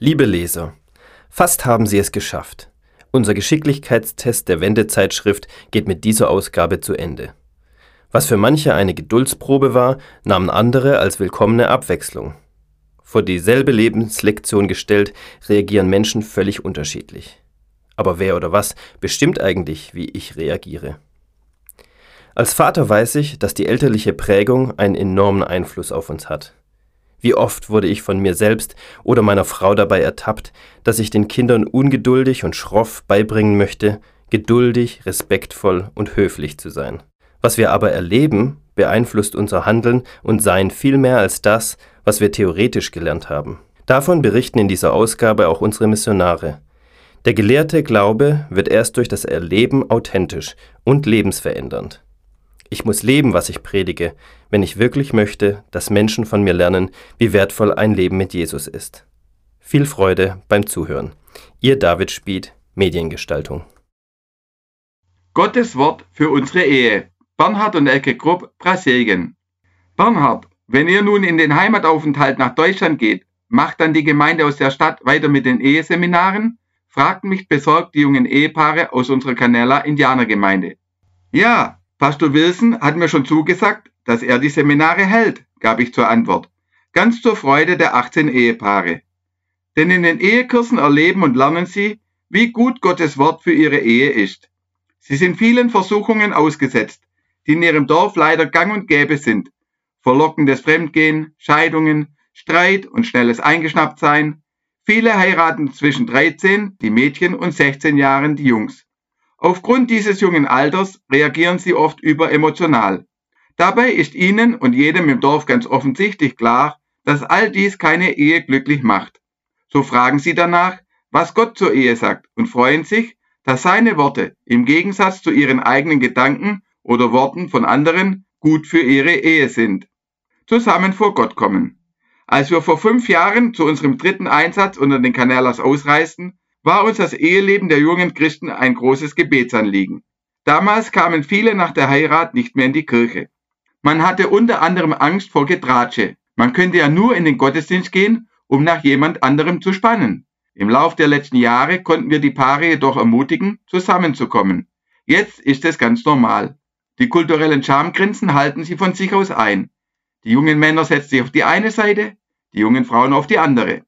Liebe Leser, fast haben Sie es geschafft. Unser Geschicklichkeitstest der Wendezeitschrift geht mit dieser Ausgabe zu Ende. Was für manche eine Geduldsprobe war, nahmen andere als willkommene Abwechslung. Vor dieselbe Lebenslektion gestellt, reagieren Menschen völlig unterschiedlich. Aber wer oder was bestimmt eigentlich, wie ich reagiere? Als Vater weiß ich, dass die elterliche Prägung einen enormen Einfluss auf uns hat. Wie oft wurde ich von mir selbst oder meiner Frau dabei ertappt, dass ich den Kindern ungeduldig und schroff beibringen möchte, geduldig, respektvoll und höflich zu sein. Was wir aber erleben, beeinflusst unser Handeln und Sein viel mehr als das, was wir theoretisch gelernt haben. Davon berichten in dieser Ausgabe auch unsere Missionare. Der gelehrte Glaube wird erst durch das Erleben authentisch und lebensverändernd. Ich muss leben, was ich predige, wenn ich wirklich möchte, dass Menschen von mir lernen, wie wertvoll ein Leben mit Jesus ist. Viel Freude beim Zuhören. Ihr David Spied, Mediengestaltung. Gottes Wort für unsere Ehe. Bernhard und Elke Grupp, Brasilien. Bernhard, wenn ihr nun in den Heimataufenthalt nach Deutschland geht, macht dann die Gemeinde aus der Stadt weiter mit den Eheseminaren? fragten mich besorgt die jungen Ehepaare aus unserer Canella Indianergemeinde. Ja, Pastor Wilson hat mir schon zugesagt, dass er die Seminare hält, gab ich zur Antwort, ganz zur Freude der 18 Ehepaare. Denn in den Ehekursen erleben und lernen sie, wie gut Gottes Wort für ihre Ehe ist. Sie sind vielen Versuchungen ausgesetzt, die in ihrem Dorf leider gang und gäbe sind. Verlockendes Fremdgehen, Scheidungen, Streit und schnelles Eingeschnapptsein. Viele heiraten zwischen 13, die Mädchen, und 16 Jahren, die Jungs. Aufgrund dieses jungen Alters reagieren sie oft überemotional. Dabei ist ihnen und jedem im Dorf ganz offensichtlich klar, dass all dies keine Ehe glücklich macht. So fragen sie danach, was Gott zur Ehe sagt und freuen sich, dass seine Worte im Gegensatz zu ihren eigenen Gedanken oder Worten von anderen gut für ihre Ehe sind. Zusammen vor Gott kommen. Als wir vor fünf Jahren zu unserem dritten Einsatz unter den Kanälas ausreisten, war uns das Eheleben der jungen Christen ein großes Gebetsanliegen. Damals kamen viele nach der Heirat nicht mehr in die Kirche. Man hatte unter anderem Angst vor Getratsche. Man könnte ja nur in den Gottesdienst gehen, um nach jemand anderem zu spannen. Im Lauf der letzten Jahre konnten wir die Paare jedoch ermutigen, zusammenzukommen. Jetzt ist es ganz normal. Die kulturellen Schamgrenzen halten sie von sich aus ein. Die jungen Männer setzen sich auf die eine Seite, die jungen Frauen auf die andere.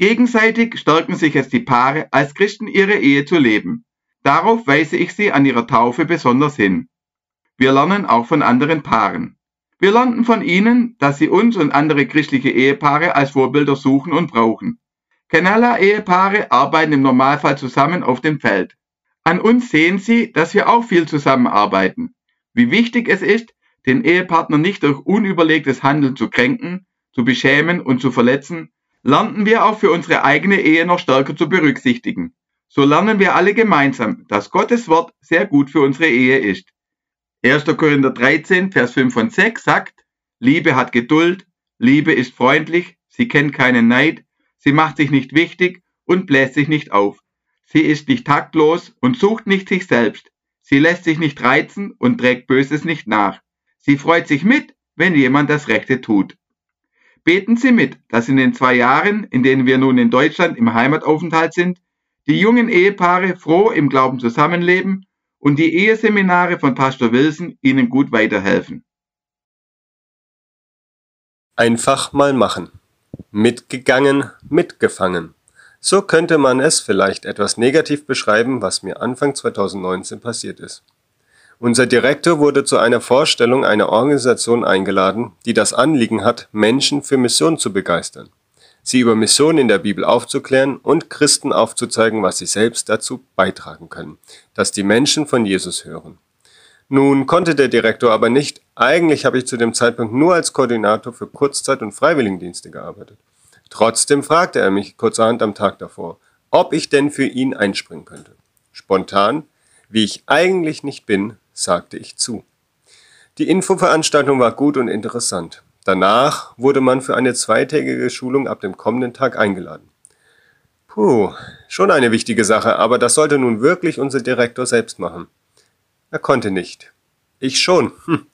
Gegenseitig stärken sich jetzt die Paare, als Christen ihre Ehe zu leben. Darauf weise ich sie an ihrer Taufe besonders hin. Wir lernen auch von anderen Paaren. Wir lernen von ihnen, dass sie uns und andere christliche Ehepaare als Vorbilder suchen und brauchen. Kenala-Ehepaare arbeiten im Normalfall zusammen auf dem Feld. An uns sehen sie, dass wir auch viel zusammenarbeiten. Wie wichtig es ist, den Ehepartner nicht durch unüberlegtes Handeln zu kränken, zu beschämen und zu verletzen, lernen wir auch für unsere eigene Ehe noch stärker zu berücksichtigen. So lernen wir alle gemeinsam, dass Gottes Wort sehr gut für unsere Ehe ist. 1. Korinther 13, Vers 5 und 6 sagt, Liebe hat Geduld, Liebe ist freundlich, sie kennt keinen Neid, sie macht sich nicht wichtig und bläst sich nicht auf. Sie ist nicht taktlos und sucht nicht sich selbst. Sie lässt sich nicht reizen und trägt Böses nicht nach. Sie freut sich mit, wenn jemand das Rechte tut. Beten Sie mit, dass in den zwei Jahren, in denen wir nun in Deutschland im Heimataufenthalt sind, die jungen Ehepaare froh im Glauben zusammenleben und die Eheseminare von Pastor Wilson ihnen gut weiterhelfen. Einfach mal machen. Mitgegangen, mitgefangen. So könnte man es vielleicht etwas negativ beschreiben, was mir Anfang 2019 passiert ist. Unser Direktor wurde zu einer Vorstellung einer Organisation eingeladen, die das Anliegen hat, Menschen für Mission zu begeistern, sie über Mission in der Bibel aufzuklären und Christen aufzuzeigen, was sie selbst dazu beitragen können, dass die Menschen von Jesus hören. Nun konnte der Direktor aber nicht, eigentlich habe ich zu dem Zeitpunkt nur als Koordinator für Kurzzeit- und Freiwilligendienste gearbeitet. Trotzdem fragte er mich kurzerhand am Tag davor, ob ich denn für ihn einspringen könnte. Spontan, wie ich eigentlich nicht bin, sagte ich zu. Die Infoveranstaltung war gut und interessant. Danach wurde man für eine zweitägige Schulung ab dem kommenden Tag eingeladen. Puh, schon eine wichtige Sache, aber das sollte nun wirklich unser Direktor selbst machen. Er konnte nicht. Ich schon. Hm.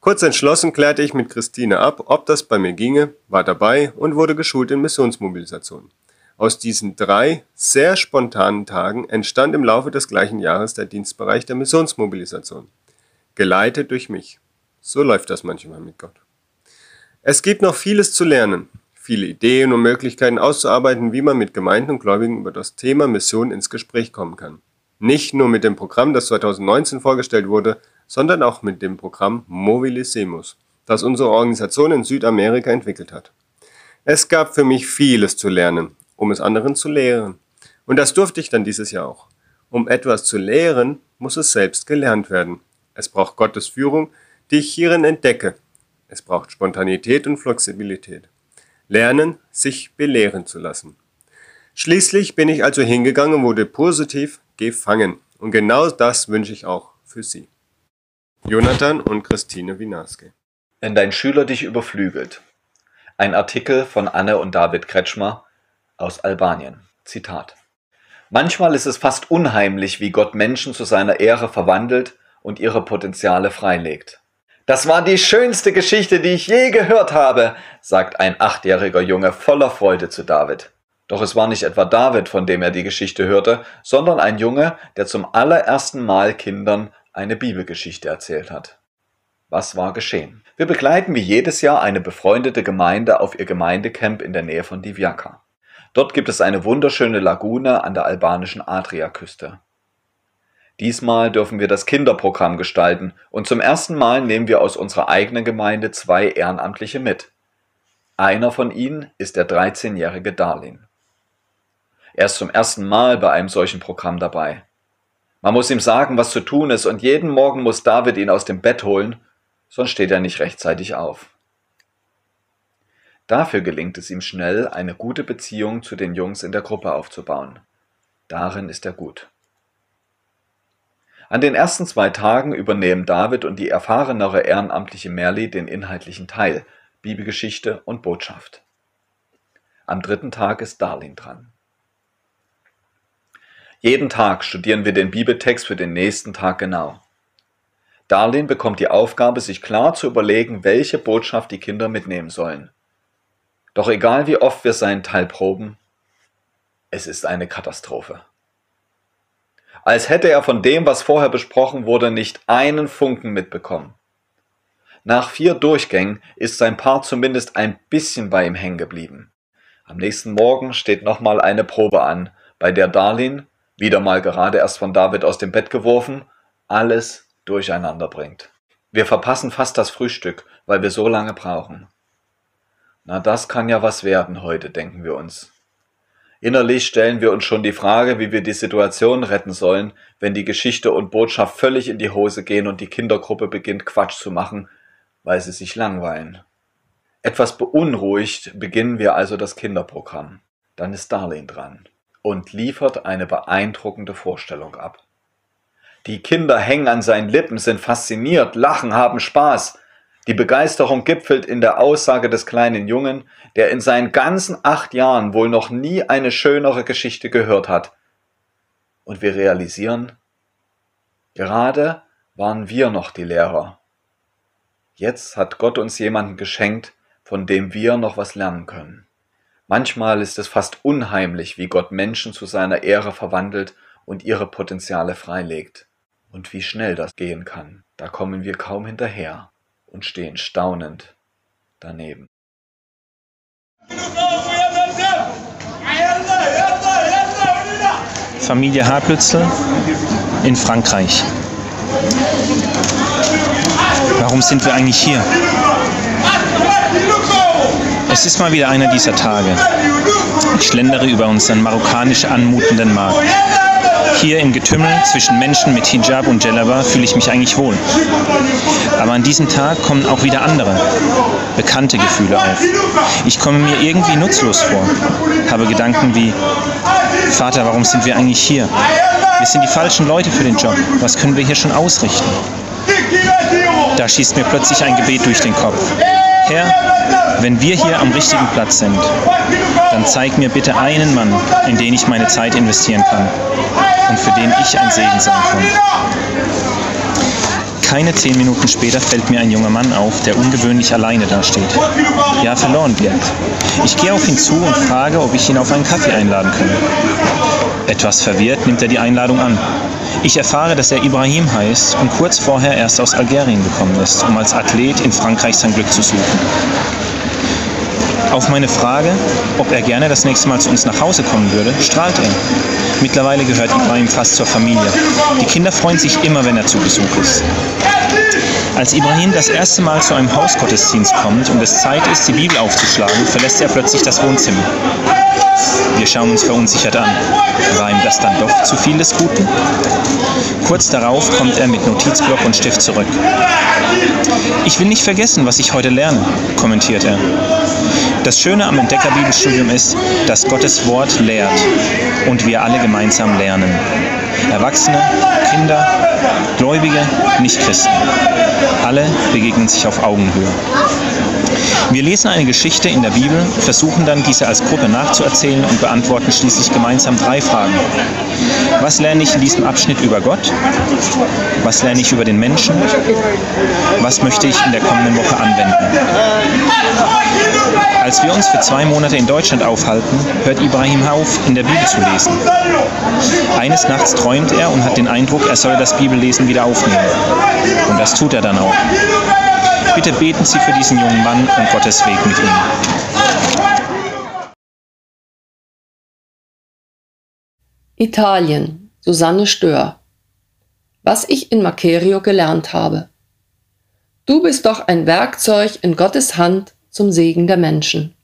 Kurz entschlossen klärte ich mit Christine ab, ob das bei mir ginge, war dabei und wurde geschult in Missionsmobilisation. Aus diesen drei sehr spontanen Tagen entstand im Laufe des gleichen Jahres der Dienstbereich der Missionsmobilisation, geleitet durch mich. So läuft das manchmal mit Gott. Es gibt noch vieles zu lernen, viele Ideen und Möglichkeiten auszuarbeiten, wie man mit Gemeinden und Gläubigen über das Thema Mission ins Gespräch kommen kann. Nicht nur mit dem Programm, das 2019 vorgestellt wurde, sondern auch mit dem Programm Mobilisemus, das unsere Organisation in Südamerika entwickelt hat. Es gab für mich vieles zu lernen, um es anderen zu lehren. Und das durfte ich dann dieses Jahr auch. Um etwas zu lehren, muss es selbst gelernt werden. Es braucht Gottes Führung, die ich hierin entdecke. Es braucht Spontanität und Flexibilität. Lernen, sich belehren zu lassen. Schließlich bin ich also hingegangen und wurde positiv gefangen. Und genau das wünsche ich auch für Sie. Jonathan und Christine Winaske. Wenn dein Schüler dich überflügelt. Ein Artikel von Anne und David Kretschmer aus Albanien. Zitat. Manchmal ist es fast unheimlich, wie Gott Menschen zu seiner Ehre verwandelt und ihre Potenziale freilegt. Das war die schönste Geschichte, die ich je gehört habe, sagt ein achtjähriger Junge voller Freude zu David. Doch es war nicht etwa David, von dem er die Geschichte hörte, sondern ein Junge, der zum allerersten Mal Kindern eine Bibelgeschichte erzählt hat. Was war geschehen? Wir begleiten wie jedes Jahr eine befreundete Gemeinde auf ihr Gemeindecamp in der Nähe von Divjaka. Dort gibt es eine wunderschöne Lagune an der albanischen Adriaküste. Diesmal dürfen wir das Kinderprogramm gestalten und zum ersten Mal nehmen wir aus unserer eigenen Gemeinde zwei Ehrenamtliche mit. Einer von ihnen ist der 13-jährige Darlin. Er ist zum ersten Mal bei einem solchen Programm dabei. Man muss ihm sagen, was zu tun ist, und jeden Morgen muss David ihn aus dem Bett holen, sonst steht er nicht rechtzeitig auf. Dafür gelingt es ihm schnell, eine gute Beziehung zu den Jungs in der Gruppe aufzubauen. Darin ist er gut. An den ersten zwei Tagen übernehmen David und die erfahrenere ehrenamtliche Merli den inhaltlichen Teil, Bibelgeschichte und Botschaft. Am dritten Tag ist Darlin dran. Jeden Tag studieren wir den Bibeltext für den nächsten Tag genau. Darlin bekommt die Aufgabe, sich klar zu überlegen, welche Botschaft die Kinder mitnehmen sollen. Doch egal wie oft wir seinen Teil proben, es ist eine Katastrophe. Als hätte er von dem, was vorher besprochen wurde, nicht einen Funken mitbekommen. Nach vier Durchgängen ist sein Paar zumindest ein bisschen bei ihm hängen geblieben. Am nächsten Morgen steht nochmal eine Probe an, bei der Darlin wieder mal gerade erst von David aus dem Bett geworfen, alles durcheinander bringt. Wir verpassen fast das Frühstück, weil wir so lange brauchen. Na, das kann ja was werden heute, denken wir uns. Innerlich stellen wir uns schon die Frage, wie wir die Situation retten sollen, wenn die Geschichte und Botschaft völlig in die Hose gehen und die Kindergruppe beginnt Quatsch zu machen, weil sie sich langweilen. Etwas beunruhigt beginnen wir also das Kinderprogramm. Dann ist Darlene dran und liefert eine beeindruckende Vorstellung ab. Die Kinder hängen an seinen Lippen, sind fasziniert, lachen, haben Spaß. Die Begeisterung gipfelt in der Aussage des kleinen Jungen, der in seinen ganzen acht Jahren wohl noch nie eine schönere Geschichte gehört hat. Und wir realisieren, gerade waren wir noch die Lehrer. Jetzt hat Gott uns jemanden geschenkt, von dem wir noch was lernen können. Manchmal ist es fast unheimlich, wie Gott Menschen zu seiner Ehre verwandelt und ihre Potenziale freilegt. Und wie schnell das gehen kann, da kommen wir kaum hinterher und stehen staunend daneben. Familie Haplützel in Frankreich. Warum sind wir eigentlich hier? Es ist mal wieder einer dieser Tage. Ich schlendere über unseren marokkanisch anmutenden Markt. Hier im Getümmel zwischen Menschen mit Hijab und Djellaba fühle ich mich eigentlich wohl. Aber an diesem Tag kommen auch wieder andere, bekannte Gefühle auf. Ich komme mir irgendwie nutzlos vor, habe Gedanken wie, Vater, warum sind wir eigentlich hier? Wir sind die falschen Leute für den Job. Was können wir hier schon ausrichten? Da schießt mir plötzlich ein Gebet durch den Kopf. Herr, wenn wir hier am richtigen Platz sind, dann zeig mir bitte einen Mann, in den ich meine Zeit investieren kann und für den ich ein Segen sein kann. Keine zehn Minuten später fällt mir ein junger Mann auf, der ungewöhnlich alleine dasteht. Ja, verloren wirkt. Ich gehe auf ihn zu und frage, ob ich ihn auf einen Kaffee einladen könne. Etwas verwirrt nimmt er die Einladung an. Ich erfahre, dass er Ibrahim heißt und kurz vorher erst aus Algerien gekommen ist, um als Athlet in Frankreich sein Glück zu suchen. Auf meine Frage, ob er gerne das nächste Mal zu uns nach Hause kommen würde, strahlt er. Mittlerweile gehört Ibrahim fast zur Familie. Die Kinder freuen sich immer, wenn er zu Besuch ist. Als Ibrahim das erste Mal zu einem Hausgottesdienst kommt und es Zeit ist, die Bibel aufzuschlagen, verlässt er plötzlich das Wohnzimmer. Wir schauen uns verunsichert an. War ihm das dann doch zu viel des Guten? Kurz darauf kommt er mit Notizblock und Stift zurück. Ich will nicht vergessen, was ich heute lerne, kommentiert er. Das Schöne am Entdeckerbibelstudium ist, dass Gottes Wort lehrt und wir alle gemeinsam lernen. Erwachsene, Kinder, Gläubige, Nichtchristen. Alle begegnen sich auf Augenhöhe. Wir lesen eine Geschichte in der Bibel, versuchen dann diese als Gruppe nachzuerzählen und beantworten schließlich gemeinsam drei Fragen. Was lerne ich in diesem Abschnitt über Gott? Was lerne ich über den Menschen? Was möchte ich in der kommenden Woche anwenden? Als wir uns für zwei Monate in Deutschland aufhalten, hört Ibrahim auf, in der Bibel zu lesen. Eines Nachts träumt er und hat den Eindruck, er solle das Bibellesen wieder aufnehmen. Und das tut er dann auch. Bitte beten Sie für diesen jungen Mann und Gottes Weg mit ihm. Italien, Susanne Stör. Was ich in Macerio gelernt habe. Du bist doch ein Werkzeug in Gottes Hand zum Segen der Menschen.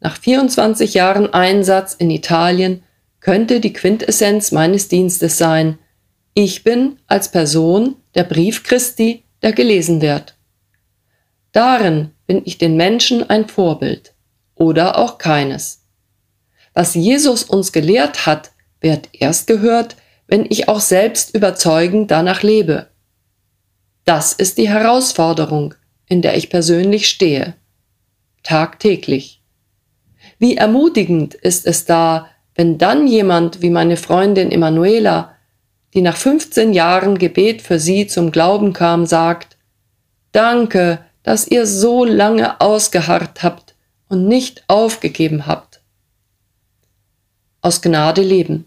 Nach 24 Jahren Einsatz in Italien könnte die Quintessenz meines Dienstes sein, ich bin als Person der Brief Christi, der gelesen wird. Darin bin ich den Menschen ein Vorbild oder auch keines. Was Jesus uns gelehrt hat, wird erst gehört, wenn ich auch selbst überzeugend danach lebe. Das ist die Herausforderung, in der ich persönlich stehe. Tagtäglich. Wie ermutigend ist es da, wenn dann jemand wie meine Freundin Emanuela, die nach 15 Jahren Gebet für sie zum Glauben kam, sagt, Danke, dass ihr so lange ausgeharrt habt und nicht aufgegeben habt. Aus Gnade leben.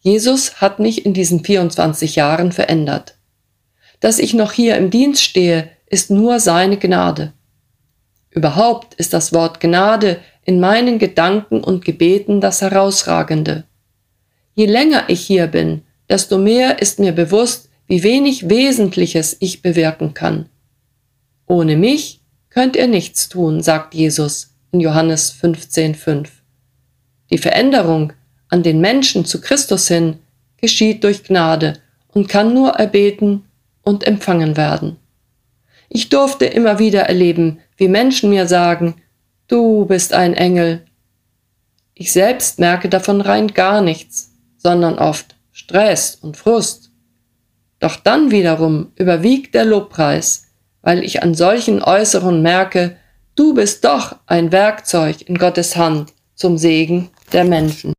Jesus hat mich in diesen 24 Jahren verändert. Dass ich noch hier im Dienst stehe, ist nur seine Gnade. Überhaupt ist das Wort Gnade in meinen Gedanken und Gebeten das Herausragende. Je länger ich hier bin, desto mehr ist mir bewusst, wie wenig Wesentliches ich bewirken kann. Ohne mich könnt ihr nichts tun, sagt Jesus in Johannes 15,5. Die Veränderung an den Menschen zu Christus hin geschieht durch Gnade und kann nur erbeten und empfangen werden. Ich durfte immer wieder erleben, wie Menschen mir sagen, du bist ein Engel. Ich selbst merke davon rein gar nichts, sondern oft Stress und Frust. Doch dann wiederum überwiegt der Lobpreis, weil ich an solchen Äußerungen merke, du bist doch ein Werkzeug in Gottes Hand zum Segen der Menschen.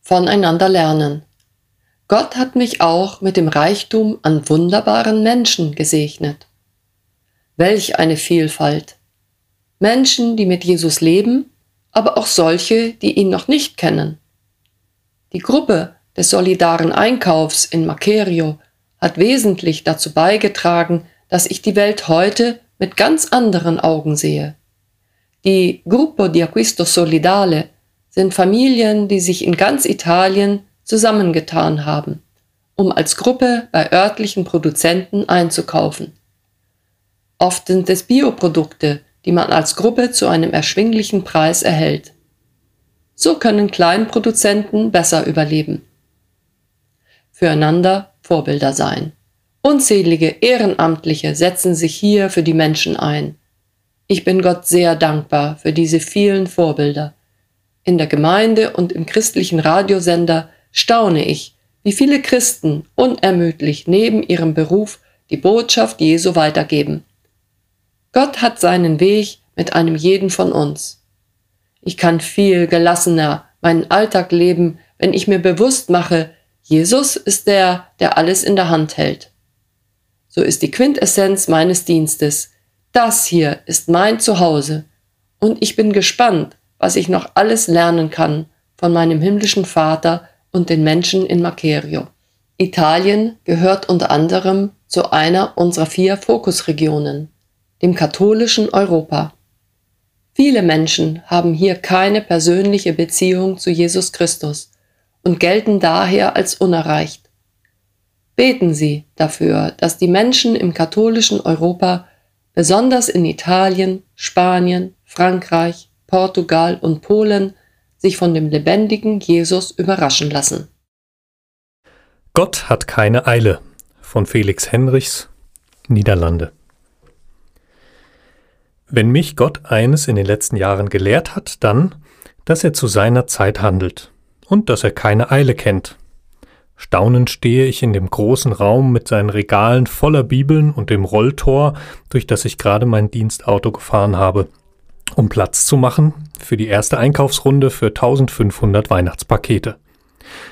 Voneinander lernen. Gott hat mich auch mit dem Reichtum an wunderbaren Menschen gesegnet. Welch eine Vielfalt. Menschen, die mit Jesus leben, aber auch solche, die ihn noch nicht kennen. Die Gruppe des solidaren Einkaufs in Macerio hat wesentlich dazu beigetragen, dass ich die Welt heute mit ganz anderen Augen sehe. Die Gruppo di Acquisto Solidale sind Familien, die sich in ganz Italien zusammengetan haben, um als Gruppe bei örtlichen Produzenten einzukaufen. Oft sind es Bioprodukte, die man als Gruppe zu einem erschwinglichen Preis erhält. So können Kleinproduzenten besser überleben. Füreinander Vorbilder sein. Unzählige Ehrenamtliche setzen sich hier für die Menschen ein. Ich bin Gott sehr dankbar für diese vielen Vorbilder. In der Gemeinde und im christlichen Radiosender staune ich, wie viele Christen unermüdlich neben ihrem Beruf die Botschaft Jesu weitergeben. Gott hat seinen Weg mit einem jeden von uns. Ich kann viel gelassener meinen Alltag leben, wenn ich mir bewusst mache, Jesus ist der, der alles in der Hand hält. So ist die Quintessenz meines Dienstes. Das hier ist mein Zuhause. Und ich bin gespannt, was ich noch alles lernen kann von meinem himmlischen Vater und den Menschen in Makerio. Italien gehört unter anderem zu einer unserer vier Fokusregionen, dem katholischen Europa. Viele Menschen haben hier keine persönliche Beziehung zu Jesus Christus und gelten daher als unerreicht. Beten Sie dafür, dass die Menschen im katholischen Europa, besonders in Italien, Spanien, Frankreich, Portugal und Polen, sich von dem lebendigen Jesus überraschen lassen. Gott hat keine Eile von Felix Henrichs, Niederlande. Wenn mich Gott eines in den letzten Jahren gelehrt hat, dann, dass er zu seiner Zeit handelt und dass er keine Eile kennt. Staunend stehe ich in dem großen Raum mit seinen Regalen voller Bibeln und dem Rolltor, durch das ich gerade mein Dienstauto gefahren habe, um Platz zu machen für die erste Einkaufsrunde für 1500 Weihnachtspakete.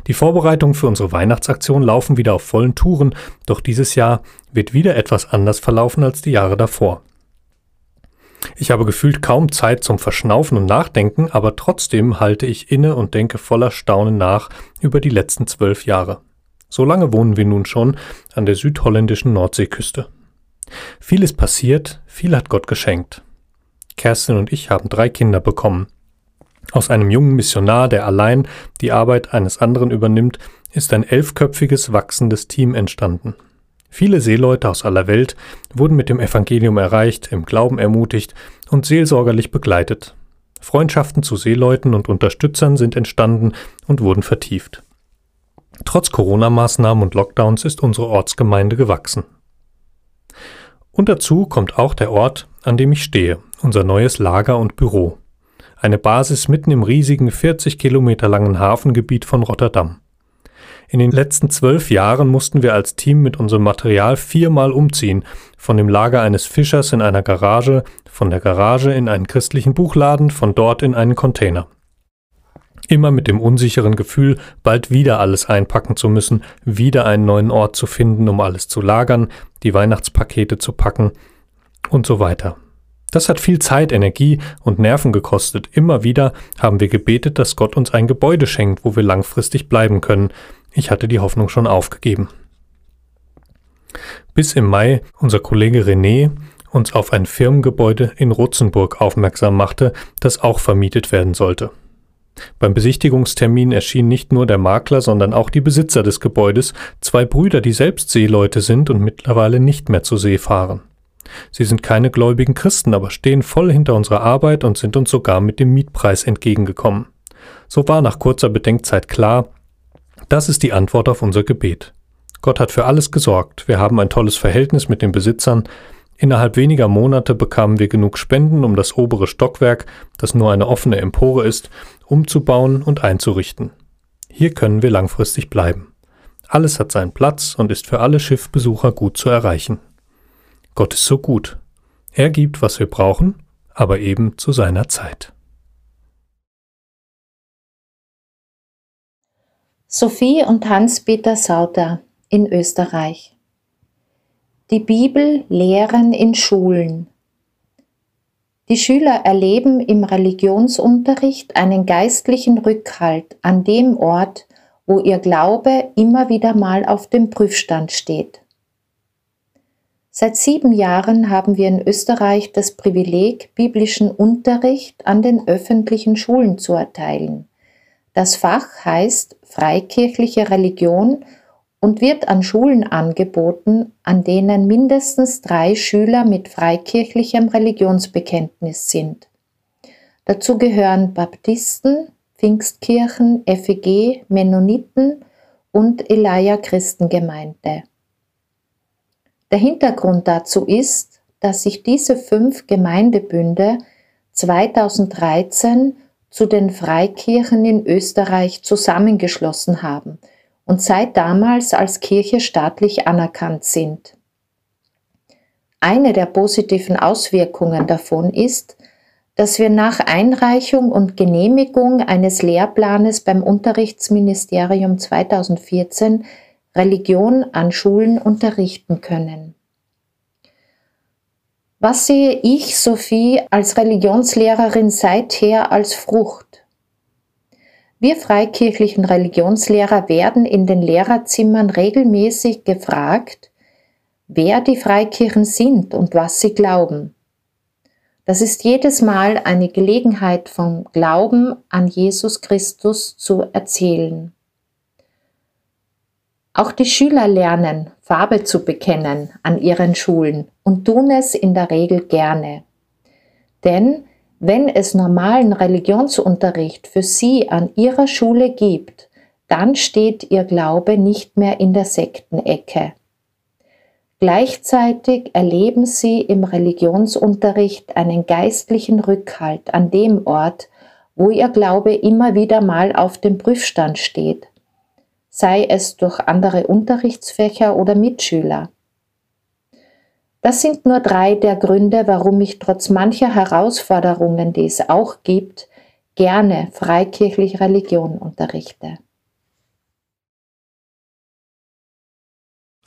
Die Vorbereitungen für unsere Weihnachtsaktion laufen wieder auf vollen Touren, doch dieses Jahr wird wieder etwas anders verlaufen als die Jahre davor. Ich habe gefühlt kaum Zeit zum Verschnaufen und Nachdenken, aber trotzdem halte ich inne und denke voller Staunen nach über die letzten zwölf Jahre. So lange wohnen wir nun schon an der südholländischen Nordseeküste. Viel ist passiert, viel hat Gott geschenkt. Kerstin und ich haben drei Kinder bekommen. Aus einem jungen Missionar, der allein die Arbeit eines anderen übernimmt, ist ein elfköpfiges, wachsendes Team entstanden. Viele Seeleute aus aller Welt wurden mit dem Evangelium erreicht, im Glauben ermutigt und seelsorgerlich begleitet. Freundschaften zu Seeleuten und Unterstützern sind entstanden und wurden vertieft. Trotz Corona-Maßnahmen und Lockdowns ist unsere Ortsgemeinde gewachsen. Und dazu kommt auch der Ort, an dem ich stehe, unser neues Lager und Büro. Eine Basis mitten im riesigen 40 Kilometer langen Hafengebiet von Rotterdam. In den letzten zwölf Jahren mussten wir als Team mit unserem Material viermal umziehen, von dem Lager eines Fischers in einer Garage, von der Garage in einen christlichen Buchladen, von dort in einen Container. Immer mit dem unsicheren Gefühl, bald wieder alles einpacken zu müssen, wieder einen neuen Ort zu finden, um alles zu lagern, die Weihnachtspakete zu packen und so weiter. Das hat viel Zeit, Energie und Nerven gekostet. Immer wieder haben wir gebetet, dass Gott uns ein Gebäude schenkt, wo wir langfristig bleiben können, ich hatte die Hoffnung schon aufgegeben. Bis im Mai unser Kollege René uns auf ein Firmengebäude in Rutzenburg aufmerksam machte, das auch vermietet werden sollte. Beim Besichtigungstermin erschienen nicht nur der Makler, sondern auch die Besitzer des Gebäudes, zwei Brüder, die selbst Seeleute sind und mittlerweile nicht mehr zur See fahren. Sie sind keine gläubigen Christen, aber stehen voll hinter unserer Arbeit und sind uns sogar mit dem Mietpreis entgegengekommen. So war nach kurzer Bedenkzeit klar, das ist die Antwort auf unser Gebet. Gott hat für alles gesorgt. Wir haben ein tolles Verhältnis mit den Besitzern. Innerhalb weniger Monate bekamen wir genug Spenden, um das obere Stockwerk, das nur eine offene Empore ist, umzubauen und einzurichten. Hier können wir langfristig bleiben. Alles hat seinen Platz und ist für alle Schiffbesucher gut zu erreichen. Gott ist so gut. Er gibt, was wir brauchen, aber eben zu seiner Zeit. Sophie und Hans-Peter Sauter in Österreich. Die Bibel lehren in Schulen. Die Schüler erleben im Religionsunterricht einen geistlichen Rückhalt an dem Ort, wo ihr Glaube immer wieder mal auf dem Prüfstand steht. Seit sieben Jahren haben wir in Österreich das Privileg, biblischen Unterricht an den öffentlichen Schulen zu erteilen. Das Fach heißt Freikirchliche Religion und wird an Schulen angeboten, an denen mindestens drei Schüler mit freikirchlichem Religionsbekenntnis sind. Dazu gehören Baptisten, Pfingstkirchen, FEG, Mennoniten und Elia Christengemeinde. Der Hintergrund dazu ist, dass sich diese fünf Gemeindebünde 2013 zu den Freikirchen in Österreich zusammengeschlossen haben und seit damals als Kirche staatlich anerkannt sind. Eine der positiven Auswirkungen davon ist, dass wir nach Einreichung und Genehmigung eines Lehrplanes beim Unterrichtsministerium 2014 Religion an Schulen unterrichten können. Was sehe ich, Sophie, als Religionslehrerin seither als Frucht? Wir freikirchlichen Religionslehrer werden in den Lehrerzimmern regelmäßig gefragt, wer die Freikirchen sind und was sie glauben. Das ist jedes Mal eine Gelegenheit vom Glauben an Jesus Christus zu erzählen. Auch die Schüler lernen, Farbe zu bekennen an ihren Schulen und tun es in der Regel gerne. Denn wenn es normalen Religionsunterricht für sie an ihrer Schule gibt, dann steht ihr Glaube nicht mehr in der Sektenecke. Gleichzeitig erleben sie im Religionsunterricht einen geistlichen Rückhalt an dem Ort, wo ihr Glaube immer wieder mal auf dem Prüfstand steht, sei es durch andere Unterrichtsfächer oder Mitschüler. Das sind nur drei der Gründe, warum ich trotz mancher Herausforderungen, die es auch gibt, gerne freikirchlich Religion unterrichte.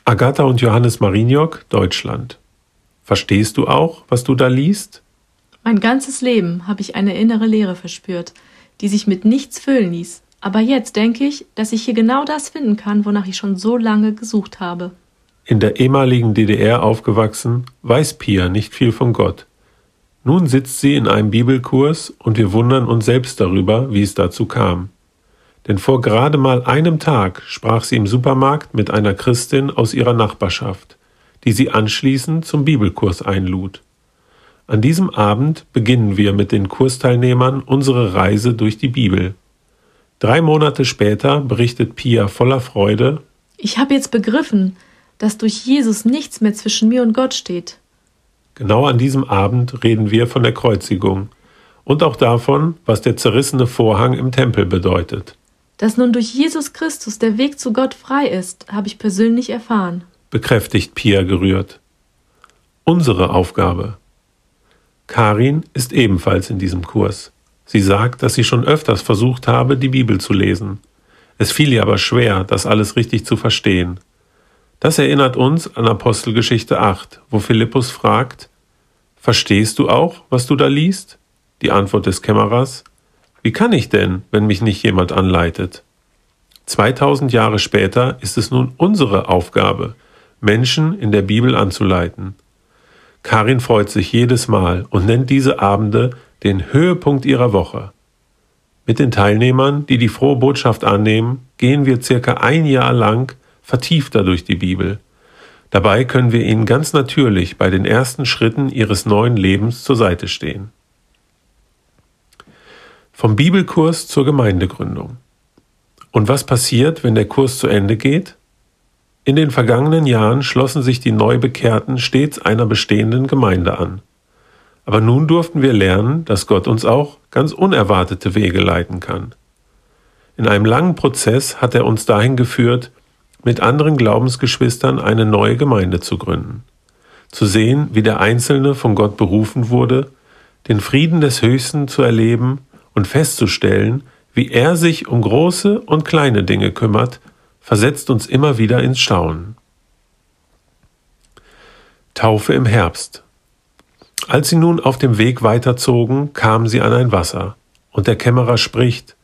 Agatha und Johannes Mariniok, Deutschland. Verstehst du auch, was du da liest? Mein ganzes Leben habe ich eine innere Leere verspürt, die sich mit nichts füllen ließ. Aber jetzt denke ich, dass ich hier genau das finden kann, wonach ich schon so lange gesucht habe. In der ehemaligen DDR aufgewachsen, weiß Pia nicht viel von Gott. Nun sitzt sie in einem Bibelkurs und wir wundern uns selbst darüber, wie es dazu kam. Denn vor gerade mal einem Tag sprach sie im Supermarkt mit einer Christin aus ihrer Nachbarschaft, die sie anschließend zum Bibelkurs einlud. An diesem Abend beginnen wir mit den Kursteilnehmern unsere Reise durch die Bibel. Drei Monate später berichtet Pia voller Freude Ich habe jetzt begriffen, dass durch Jesus nichts mehr zwischen mir und Gott steht. Genau an diesem Abend reden wir von der Kreuzigung und auch davon, was der zerrissene Vorhang im Tempel bedeutet. Dass nun durch Jesus Christus der Weg zu Gott frei ist, habe ich persönlich erfahren. Bekräftigt Pia gerührt. Unsere Aufgabe. Karin ist ebenfalls in diesem Kurs. Sie sagt, dass sie schon öfters versucht habe, die Bibel zu lesen. Es fiel ihr aber schwer, das alles richtig zu verstehen. Das erinnert uns an Apostelgeschichte 8, wo Philippus fragt, Verstehst du auch, was du da liest? Die Antwort des Kämmerers, wie kann ich denn, wenn mich nicht jemand anleitet? 2000 Jahre später ist es nun unsere Aufgabe, Menschen in der Bibel anzuleiten. Karin freut sich jedes Mal und nennt diese Abende den Höhepunkt ihrer Woche. Mit den Teilnehmern, die die frohe Botschaft annehmen, gehen wir circa ein Jahr lang vertiefter durch die Bibel. Dabei können wir ihnen ganz natürlich bei den ersten Schritten ihres neuen Lebens zur Seite stehen. Vom Bibelkurs zur Gemeindegründung. Und was passiert, wenn der Kurs zu Ende geht? In den vergangenen Jahren schlossen sich die Neubekehrten stets einer bestehenden Gemeinde an. Aber nun durften wir lernen, dass Gott uns auch ganz unerwartete Wege leiten kann. In einem langen Prozess hat er uns dahin geführt, mit anderen Glaubensgeschwistern eine neue Gemeinde zu gründen. Zu sehen, wie der Einzelne von Gott berufen wurde, den Frieden des Höchsten zu erleben und festzustellen, wie er sich um große und kleine Dinge kümmert, versetzt uns immer wieder ins Staunen. Taufe im Herbst. Als sie nun auf dem Weg weiterzogen, kamen sie an ein Wasser, und der Kämmerer spricht,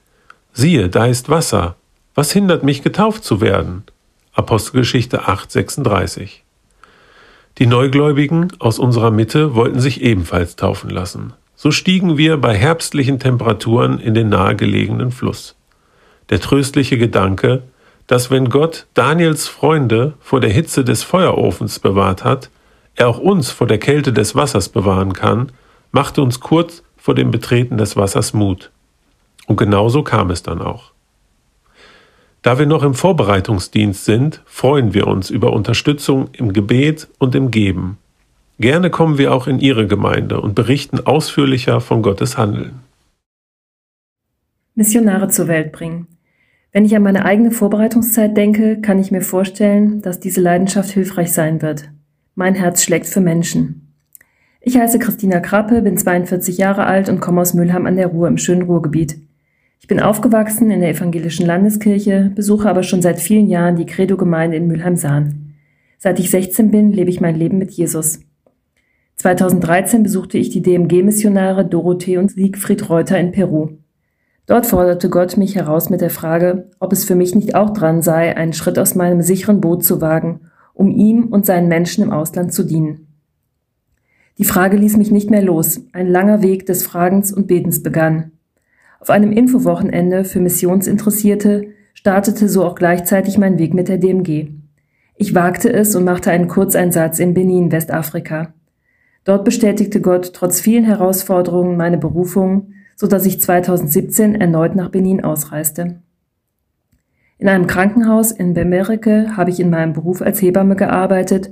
Siehe, da ist Wasser, was hindert mich getauft zu werden? Apostelgeschichte 8, 36. Die Neugläubigen aus unserer Mitte wollten sich ebenfalls taufen lassen. So stiegen wir bei herbstlichen Temperaturen in den nahegelegenen Fluss. Der tröstliche Gedanke, dass wenn Gott Daniels Freunde vor der Hitze des Feuerofens bewahrt hat, er auch uns vor der Kälte des Wassers bewahren kann, machte uns kurz vor dem Betreten des Wassers Mut. Und genauso kam es dann auch. Da wir noch im Vorbereitungsdienst sind, freuen wir uns über Unterstützung im Gebet und im Geben. Gerne kommen wir auch in Ihre Gemeinde und berichten ausführlicher von Gottes Handeln. Missionare zur Welt bringen. Wenn ich an meine eigene Vorbereitungszeit denke, kann ich mir vorstellen, dass diese Leidenschaft hilfreich sein wird. Mein Herz schlägt für Menschen. Ich heiße Christina Krappe, bin 42 Jahre alt und komme aus Mülheim an der Ruhr im schönen Ruhrgebiet. Ich bin aufgewachsen in der evangelischen Landeskirche, besuche aber schon seit vielen Jahren die Credo-Gemeinde in Mülheim-Sahn. Seit ich 16 bin, lebe ich mein Leben mit Jesus. 2013 besuchte ich die DMG-Missionare Dorothee und Siegfried Reuter in Peru. Dort forderte Gott mich heraus mit der Frage, ob es für mich nicht auch dran sei, einen Schritt aus meinem sicheren Boot zu wagen, um ihm und seinen Menschen im Ausland zu dienen. Die Frage ließ mich nicht mehr los. Ein langer Weg des Fragens und Betens begann. Auf einem Infowochenende für Missionsinteressierte startete so auch gleichzeitig mein Weg mit der DMG. Ich wagte es und machte einen Kurzeinsatz in Benin, Westafrika. Dort bestätigte Gott trotz vielen Herausforderungen meine Berufung, so dass ich 2017 erneut nach Benin ausreiste. In einem Krankenhaus in Bemerike habe ich in meinem Beruf als Hebamme gearbeitet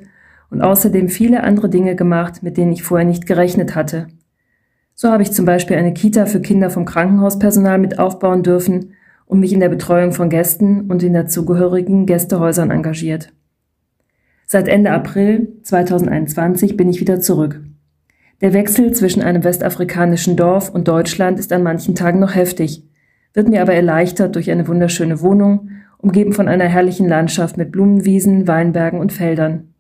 und außerdem viele andere Dinge gemacht, mit denen ich vorher nicht gerechnet hatte. So habe ich zum Beispiel eine Kita für Kinder vom Krankenhauspersonal mit aufbauen dürfen und mich in der Betreuung von Gästen und in dazugehörigen Gästehäusern engagiert. Seit Ende April 2021 bin ich wieder zurück. Der Wechsel zwischen einem westafrikanischen Dorf und Deutschland ist an manchen Tagen noch heftig, wird mir aber erleichtert durch eine wunderschöne Wohnung, umgeben von einer herrlichen Landschaft mit Blumenwiesen, Weinbergen und Feldern.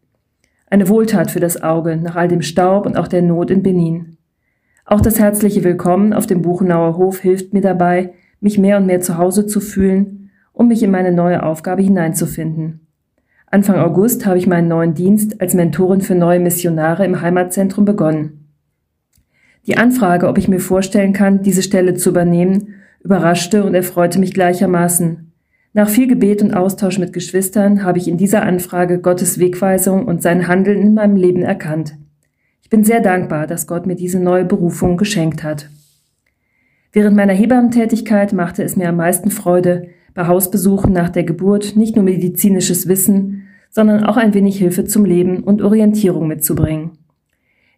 Eine Wohltat für das Auge nach all dem Staub und auch der Not in Benin. Auch das herzliche Willkommen auf dem Buchenauer Hof hilft mir dabei, mich mehr und mehr zu Hause zu fühlen, um mich in meine neue Aufgabe hineinzufinden. Anfang August habe ich meinen neuen Dienst als Mentorin für neue Missionare im Heimatzentrum begonnen. Die Anfrage, ob ich mir vorstellen kann, diese Stelle zu übernehmen, überraschte und erfreute mich gleichermaßen. Nach viel Gebet und Austausch mit Geschwistern habe ich in dieser Anfrage Gottes Wegweisung und sein Handeln in meinem Leben erkannt. Ich bin sehr dankbar, dass Gott mir diese neue Berufung geschenkt hat. Während meiner Hebammentätigkeit machte es mir am meisten Freude, bei Hausbesuchen nach der Geburt nicht nur medizinisches Wissen, sondern auch ein wenig Hilfe zum Leben und Orientierung mitzubringen.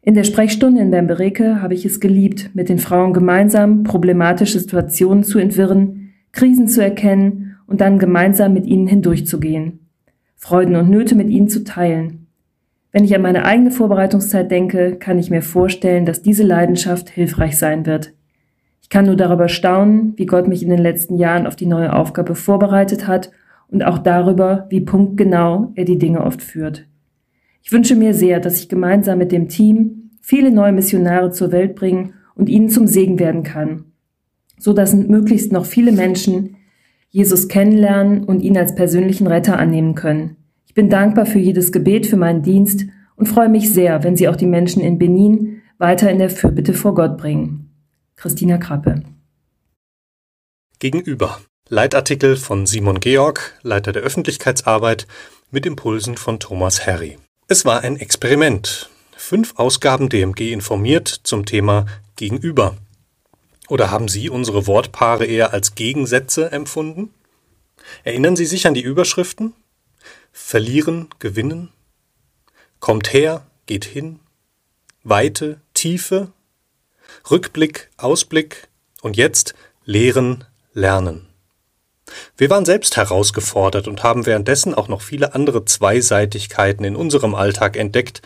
In der Sprechstunde in Bembereke habe ich es geliebt, mit den Frauen gemeinsam problematische Situationen zu entwirren, Krisen zu erkennen und dann gemeinsam mit ihnen hindurchzugehen, Freuden und Nöte mit ihnen zu teilen. Wenn ich an meine eigene Vorbereitungszeit denke, kann ich mir vorstellen, dass diese Leidenschaft hilfreich sein wird. Ich kann nur darüber staunen, wie Gott mich in den letzten Jahren auf die neue Aufgabe vorbereitet hat und auch darüber, wie punktgenau er die Dinge oft führt. Ich wünsche mir sehr, dass ich gemeinsam mit dem Team viele neue Missionare zur Welt bringen und ihnen zum Segen werden kann, so dass möglichst noch viele Menschen Jesus kennenlernen und ihn als persönlichen Retter annehmen können. Ich bin dankbar für jedes Gebet für meinen Dienst und freue mich sehr, wenn Sie auch die Menschen in Benin weiter in der Fürbitte vor Gott bringen. Christina Krappe. Gegenüber. Leitartikel von Simon Georg, Leiter der Öffentlichkeitsarbeit, mit Impulsen von Thomas Harry. Es war ein Experiment. Fünf Ausgaben DMG informiert zum Thema Gegenüber. Oder haben Sie unsere Wortpaare eher als Gegensätze empfunden? Erinnern Sie sich an die Überschriften? Verlieren, gewinnen? Kommt her, geht hin? Weite, Tiefe? Rückblick, Ausblick? Und jetzt Lehren, Lernen. Wir waren selbst herausgefordert und haben währenddessen auch noch viele andere Zweiseitigkeiten in unserem Alltag entdeckt.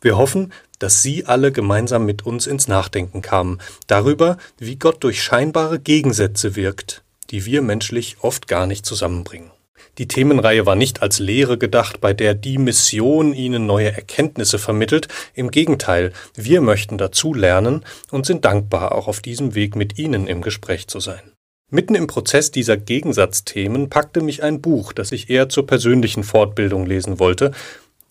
Wir hoffen, dass Sie alle gemeinsam mit uns ins Nachdenken kamen, darüber, wie Gott durch scheinbare Gegensätze wirkt, die wir menschlich oft gar nicht zusammenbringen. Die Themenreihe war nicht als Lehre gedacht, bei der die Mission Ihnen neue Erkenntnisse vermittelt. Im Gegenteil, wir möchten dazu lernen und sind dankbar, auch auf diesem Weg mit Ihnen im Gespräch zu sein. Mitten im Prozess dieser Gegensatzthemen packte mich ein Buch, das ich eher zur persönlichen Fortbildung lesen wollte,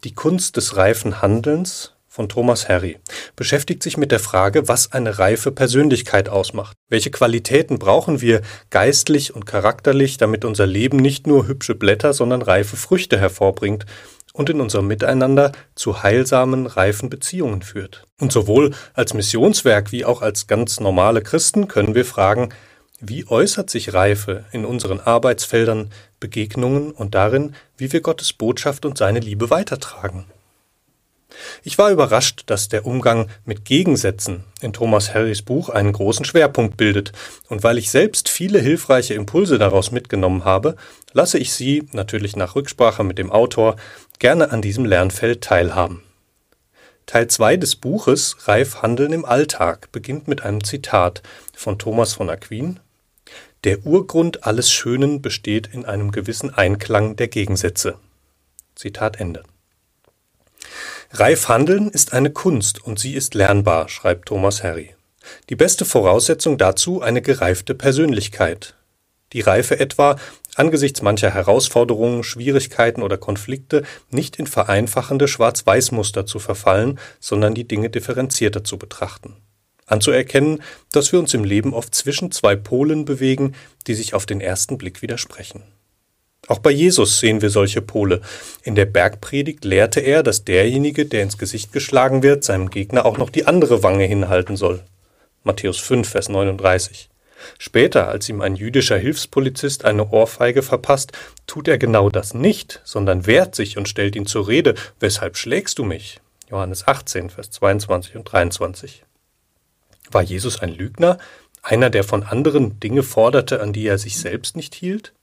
Die Kunst des reifen Handelns von Thomas Harry beschäftigt sich mit der Frage, was eine reife Persönlichkeit ausmacht. Welche Qualitäten brauchen wir geistlich und charakterlich, damit unser Leben nicht nur hübsche Blätter, sondern reife Früchte hervorbringt und in unserem Miteinander zu heilsamen, reifen Beziehungen führt. Und sowohl als Missionswerk wie auch als ganz normale Christen können wir fragen, wie äußert sich Reife in unseren Arbeitsfeldern, Begegnungen und darin, wie wir Gottes Botschaft und seine Liebe weitertragen? Ich war überrascht, dass der Umgang mit Gegensätzen in Thomas Harrys Buch einen großen Schwerpunkt bildet, und weil ich selbst viele hilfreiche Impulse daraus mitgenommen habe, lasse ich Sie, natürlich nach Rücksprache mit dem Autor, gerne an diesem Lernfeld teilhaben. Teil 2 des Buches Reif Handeln im Alltag beginnt mit einem Zitat von Thomas von Aquin Der Urgrund alles Schönen besteht in einem gewissen Einklang der Gegensätze. Zitat Ende. Reif handeln ist eine Kunst und sie ist lernbar, schreibt Thomas Harry. Die beste Voraussetzung dazu eine gereifte Persönlichkeit. Die Reife etwa, angesichts mancher Herausforderungen, Schwierigkeiten oder Konflikte nicht in vereinfachende Schwarz-Weiß-Muster zu verfallen, sondern die Dinge differenzierter zu betrachten. Anzuerkennen, dass wir uns im Leben oft zwischen zwei Polen bewegen, die sich auf den ersten Blick widersprechen. Auch bei Jesus sehen wir solche Pole. In der Bergpredigt lehrte er, dass derjenige, der ins Gesicht geschlagen wird, seinem Gegner auch noch die andere Wange hinhalten soll. Matthäus 5, Vers 39. Später, als ihm ein jüdischer Hilfspolizist eine Ohrfeige verpasst, tut er genau das nicht, sondern wehrt sich und stellt ihn zur Rede, weshalb schlägst du mich? Johannes 18, Vers 22 und 23. War Jesus ein Lügner, einer, der von anderen Dinge forderte, an die er sich selbst nicht hielt?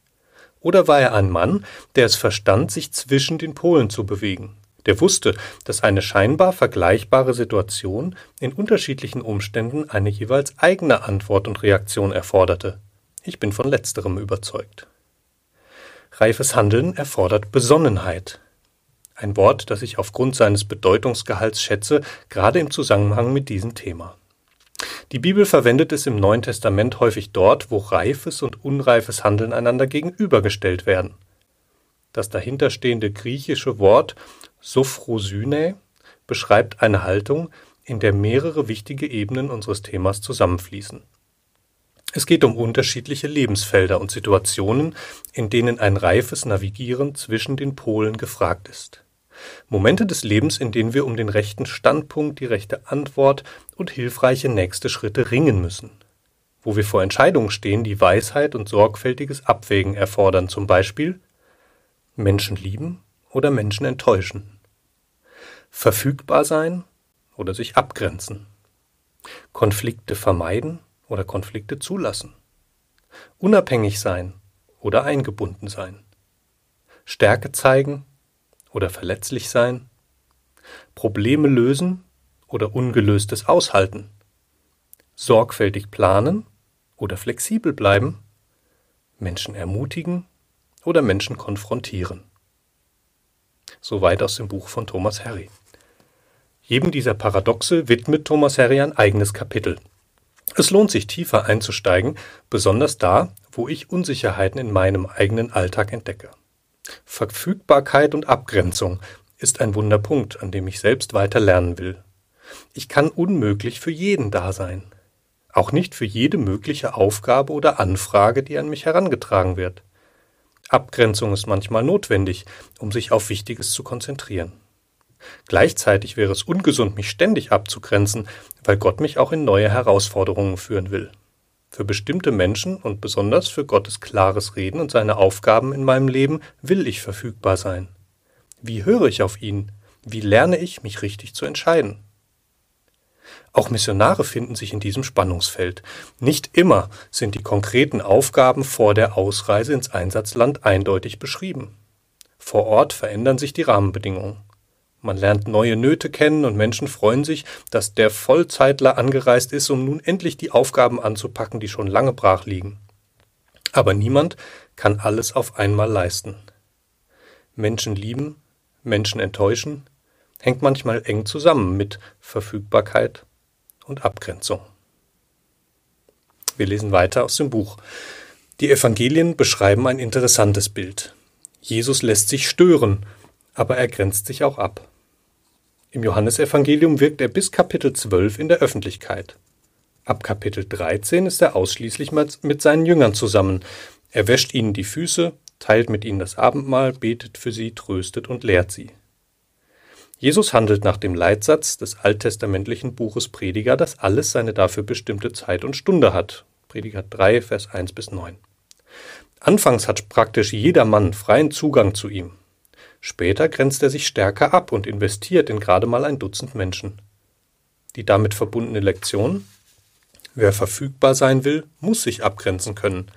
Oder war er ein Mann, der es verstand, sich zwischen den Polen zu bewegen, der wusste, dass eine scheinbar vergleichbare Situation in unterschiedlichen Umständen eine jeweils eigene Antwort und Reaktion erforderte. Ich bin von letzterem überzeugt. Reifes Handeln erfordert Besonnenheit. Ein Wort, das ich aufgrund seines Bedeutungsgehalts schätze, gerade im Zusammenhang mit diesem Thema. Die Bibel verwendet es im Neuen Testament häufig dort, wo reifes und unreifes Handeln einander gegenübergestellt werden. Das dahinterstehende griechische Wort Sophrosyne beschreibt eine Haltung, in der mehrere wichtige Ebenen unseres Themas zusammenfließen. Es geht um unterschiedliche Lebensfelder und Situationen, in denen ein reifes Navigieren zwischen den Polen gefragt ist. Momente des Lebens, in denen wir um den rechten Standpunkt, die rechte Antwort und hilfreiche nächste Schritte ringen müssen. Wo wir vor Entscheidungen stehen, die Weisheit und sorgfältiges Abwägen erfordern, zum Beispiel Menschen lieben oder Menschen enttäuschen. Verfügbar sein oder sich abgrenzen. Konflikte vermeiden oder Konflikte zulassen. Unabhängig sein oder eingebunden sein. Stärke zeigen oder verletzlich sein. Probleme lösen oder ungelöstes aushalten. Sorgfältig planen oder flexibel bleiben. Menschen ermutigen oder Menschen konfrontieren. Soweit aus dem Buch von Thomas Harry. Jedem dieser Paradoxe widmet Thomas Harry ein eigenes Kapitel. Es lohnt sich tiefer einzusteigen, besonders da, wo ich Unsicherheiten in meinem eigenen Alltag entdecke. Verfügbarkeit und Abgrenzung ist ein Wunderpunkt, an dem ich selbst weiter lernen will. Ich kann unmöglich für jeden da sein. Auch nicht für jede mögliche Aufgabe oder Anfrage, die an mich herangetragen wird. Abgrenzung ist manchmal notwendig, um sich auf Wichtiges zu konzentrieren. Gleichzeitig wäre es ungesund, mich ständig abzugrenzen, weil Gott mich auch in neue Herausforderungen führen will. Für bestimmte Menschen und besonders für Gottes klares Reden und seine Aufgaben in meinem Leben will ich verfügbar sein. Wie höre ich auf ihn? Wie lerne ich, mich richtig zu entscheiden? Auch Missionare finden sich in diesem Spannungsfeld. Nicht immer sind die konkreten Aufgaben vor der Ausreise ins Einsatzland eindeutig beschrieben. Vor Ort verändern sich die Rahmenbedingungen. Man lernt neue Nöte kennen und Menschen freuen sich, dass der Vollzeitler angereist ist, um nun endlich die Aufgaben anzupacken, die schon lange brach liegen. Aber niemand kann alles auf einmal leisten. Menschen lieben, Menschen enttäuschen, hängt manchmal eng zusammen mit Verfügbarkeit und Abgrenzung. Wir lesen weiter aus dem Buch. Die Evangelien beschreiben ein interessantes Bild. Jesus lässt sich stören, aber er grenzt sich auch ab. Im Johannesevangelium wirkt er bis Kapitel 12 in der Öffentlichkeit. Ab Kapitel 13 ist er ausschließlich mit seinen Jüngern zusammen. Er wäscht ihnen die Füße, teilt mit ihnen das Abendmahl, betet für sie, tröstet und lehrt sie. Jesus handelt nach dem Leitsatz des alttestamentlichen Buches Prediger, dass alles seine dafür bestimmte Zeit und Stunde hat. Prediger 3, Vers 1 bis 9. Anfangs hat praktisch jeder Mann freien Zugang zu ihm. Später grenzt er sich stärker ab und investiert in gerade mal ein Dutzend Menschen. Die damit verbundene Lektion? Wer verfügbar sein will, muss sich abgrenzen können.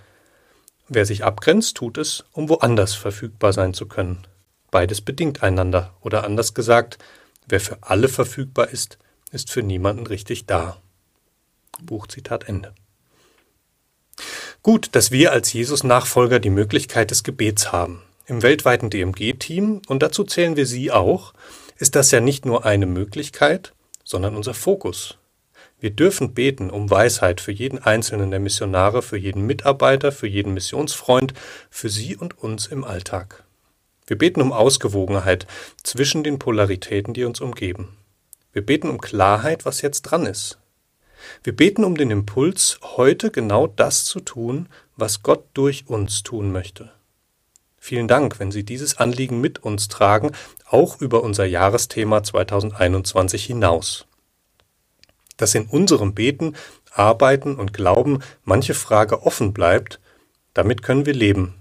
Wer sich abgrenzt, tut es, um woanders verfügbar sein zu können. Beides bedingt einander, oder anders gesagt, wer für alle verfügbar ist, ist für niemanden richtig da. Buchzitat Ende. Gut, dass wir als Jesus-Nachfolger die Möglichkeit des Gebets haben. Im weltweiten DMG-Team, und dazu zählen wir Sie auch, ist das ja nicht nur eine Möglichkeit, sondern unser Fokus. Wir dürfen beten um Weisheit für jeden einzelnen der Missionare, für jeden Mitarbeiter, für jeden Missionsfreund, für sie und uns im Alltag. Wir beten um Ausgewogenheit zwischen den Polaritäten, die uns umgeben. Wir beten um Klarheit, was jetzt dran ist. Wir beten um den Impuls, heute genau das zu tun, was Gott durch uns tun möchte. Vielen Dank, wenn Sie dieses Anliegen mit uns tragen, auch über unser Jahresthema 2021 hinaus. Dass in unserem Beten, Arbeiten und Glauben manche Frage offen bleibt, damit können wir leben,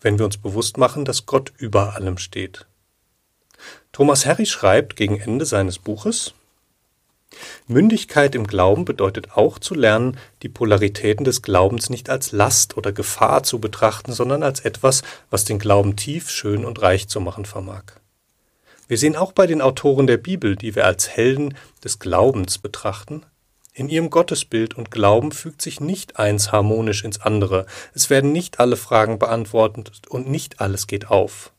wenn wir uns bewusst machen, dass Gott über allem steht. Thomas Harry schreibt gegen Ende seines Buches, Mündigkeit im Glauben bedeutet auch zu lernen, die Polaritäten des Glaubens nicht als Last oder Gefahr zu betrachten, sondern als etwas, was den Glauben tief, schön und reich zu machen vermag. Wir sehen auch bei den Autoren der Bibel, die wir als Helden des Glaubens betrachten, in ihrem Gottesbild und Glauben fügt sich nicht eins harmonisch ins andere, es werden nicht alle Fragen beantwortet und nicht alles geht auf.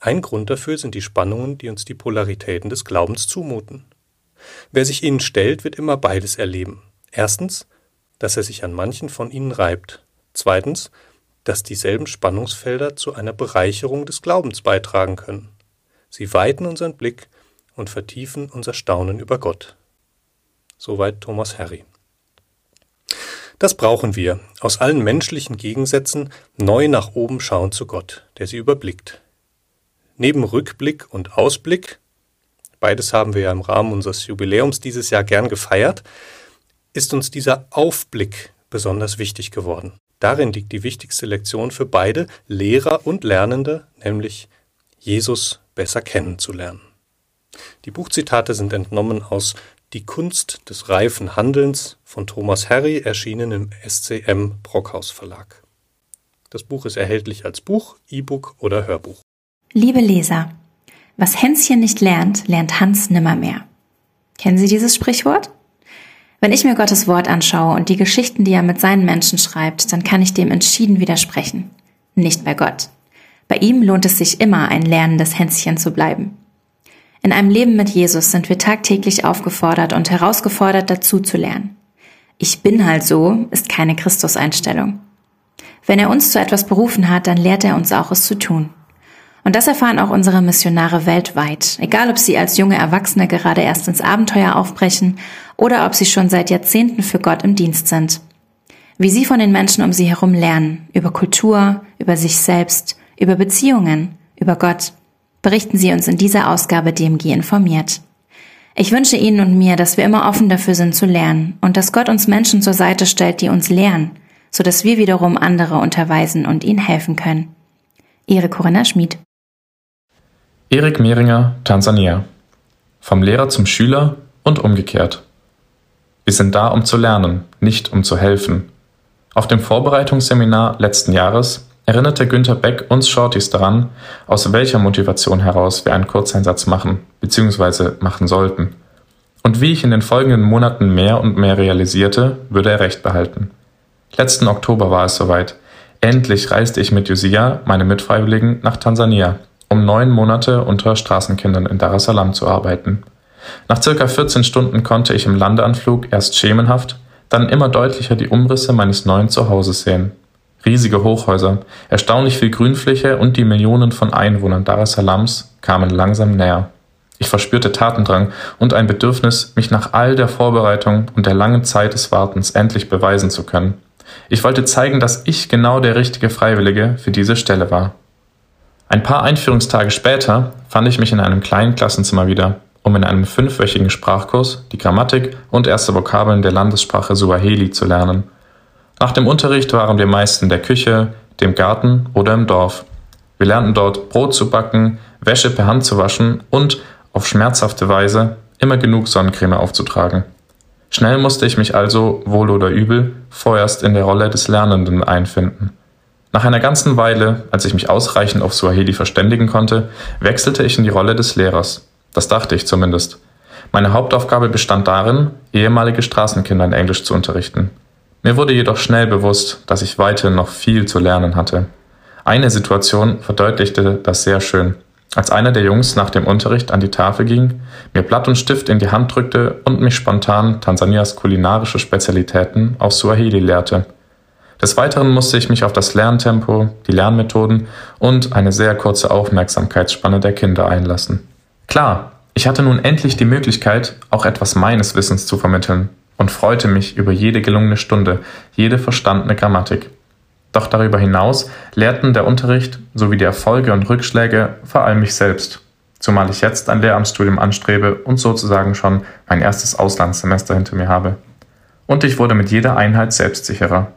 Ein Grund dafür sind die Spannungen, die uns die Polaritäten des Glaubens zumuten. Wer sich ihnen stellt, wird immer beides erleben. Erstens, dass er sich an manchen von ihnen reibt. Zweitens, dass dieselben Spannungsfelder zu einer Bereicherung des Glaubens beitragen können. Sie weiten unseren Blick und vertiefen unser Staunen über Gott. Soweit Thomas Harry. Das brauchen wir, aus allen menschlichen Gegensätzen neu nach oben schauen zu Gott, der sie überblickt. Neben Rückblick und Ausblick beides haben wir ja im Rahmen unseres Jubiläums dieses Jahr gern gefeiert, ist uns dieser Aufblick besonders wichtig geworden. Darin liegt die wichtigste Lektion für beide, Lehrer und Lernende, nämlich Jesus besser kennenzulernen. Die Buchzitate sind entnommen aus Die Kunst des reifen Handelns von Thomas Harry, erschienen im SCM Brockhaus Verlag. Das Buch ist erhältlich als Buch, E-Book oder Hörbuch. Liebe Leser, was Hänschen nicht lernt, lernt Hans nimmermehr. Kennen Sie dieses Sprichwort? Wenn ich mir Gottes Wort anschaue und die Geschichten, die er mit seinen Menschen schreibt, dann kann ich dem entschieden widersprechen. Nicht bei Gott. Bei ihm lohnt es sich immer, ein lernendes Hänschen zu bleiben. In einem Leben mit Jesus sind wir tagtäglich aufgefordert und herausgefordert, dazu zu lernen. Ich bin halt so ist keine Christuseinstellung. Wenn er uns zu etwas berufen hat, dann lehrt er uns auch, es zu tun. Und das erfahren auch unsere Missionare weltweit, egal ob sie als junge Erwachsene gerade erst ins Abenteuer aufbrechen oder ob sie schon seit Jahrzehnten für Gott im Dienst sind. Wie sie von den Menschen um sie herum lernen, über Kultur, über sich selbst, über Beziehungen, über Gott, berichten sie uns in dieser Ausgabe DMG informiert. Ich wünsche Ihnen und mir, dass wir immer offen dafür sind zu lernen und dass Gott uns Menschen zur Seite stellt, die uns lehren, so dass wir wiederum andere unterweisen und ihnen helfen können. Ihre Corinna Schmid. Erik Mehringer, Tansania. Vom Lehrer zum Schüler und umgekehrt. Wir sind da, um zu lernen, nicht um zu helfen. Auf dem Vorbereitungsseminar letzten Jahres erinnerte Günter Beck uns Shorties daran, aus welcher Motivation heraus wir einen Kurzeinsatz machen bzw. machen sollten. Und wie ich in den folgenden Monaten mehr und mehr realisierte, würde er recht behalten. Letzten Oktober war es soweit. Endlich reiste ich mit Josia, meinem Mitfreiwilligen, nach Tansania um neun Monate unter Straßenkindern in Dar es Salaam zu arbeiten. Nach circa 14 Stunden konnte ich im Landeanflug erst schemenhaft, dann immer deutlicher die Umrisse meines neuen Zuhauses sehen. Riesige Hochhäuser, erstaunlich viel Grünfläche und die Millionen von Einwohnern Dar es Salaams kamen langsam näher. Ich verspürte Tatendrang und ein Bedürfnis, mich nach all der Vorbereitung und der langen Zeit des Wartens endlich beweisen zu können. Ich wollte zeigen, dass ich genau der richtige Freiwillige für diese Stelle war. Ein paar Einführungstage später fand ich mich in einem kleinen Klassenzimmer wieder, um in einem fünfwöchigen Sprachkurs die Grammatik und erste Vokabeln der Landessprache Suaheli zu lernen. Nach dem Unterricht waren wir meist in der Küche, dem Garten oder im Dorf. Wir lernten dort Brot zu backen, Wäsche per Hand zu waschen und, auf schmerzhafte Weise, immer genug Sonnencreme aufzutragen. Schnell musste ich mich also, wohl oder übel, vorerst in der Rolle des Lernenden einfinden. Nach einer ganzen Weile, als ich mich ausreichend auf Swahili verständigen konnte, wechselte ich in die Rolle des Lehrers. Das dachte ich zumindest. Meine Hauptaufgabe bestand darin, ehemalige Straßenkinder in Englisch zu unterrichten. Mir wurde jedoch schnell bewusst, dass ich weiterhin noch viel zu lernen hatte. Eine Situation verdeutlichte das sehr schön. Als einer der Jungs nach dem Unterricht an die Tafel ging, mir Blatt und Stift in die Hand drückte und mich spontan Tansanias kulinarische Spezialitäten auf Swahili lehrte. Des Weiteren musste ich mich auf das Lerntempo, die Lernmethoden und eine sehr kurze Aufmerksamkeitsspanne der Kinder einlassen. Klar, ich hatte nun endlich die Möglichkeit, auch etwas meines Wissens zu vermitteln und freute mich über jede gelungene Stunde, jede verstandene Grammatik. Doch darüber hinaus lehrten der Unterricht sowie die Erfolge und Rückschläge vor allem mich selbst, zumal ich jetzt ein Lehramtsstudium anstrebe und sozusagen schon mein erstes Auslandssemester hinter mir habe. Und ich wurde mit jeder Einheit selbstsicherer.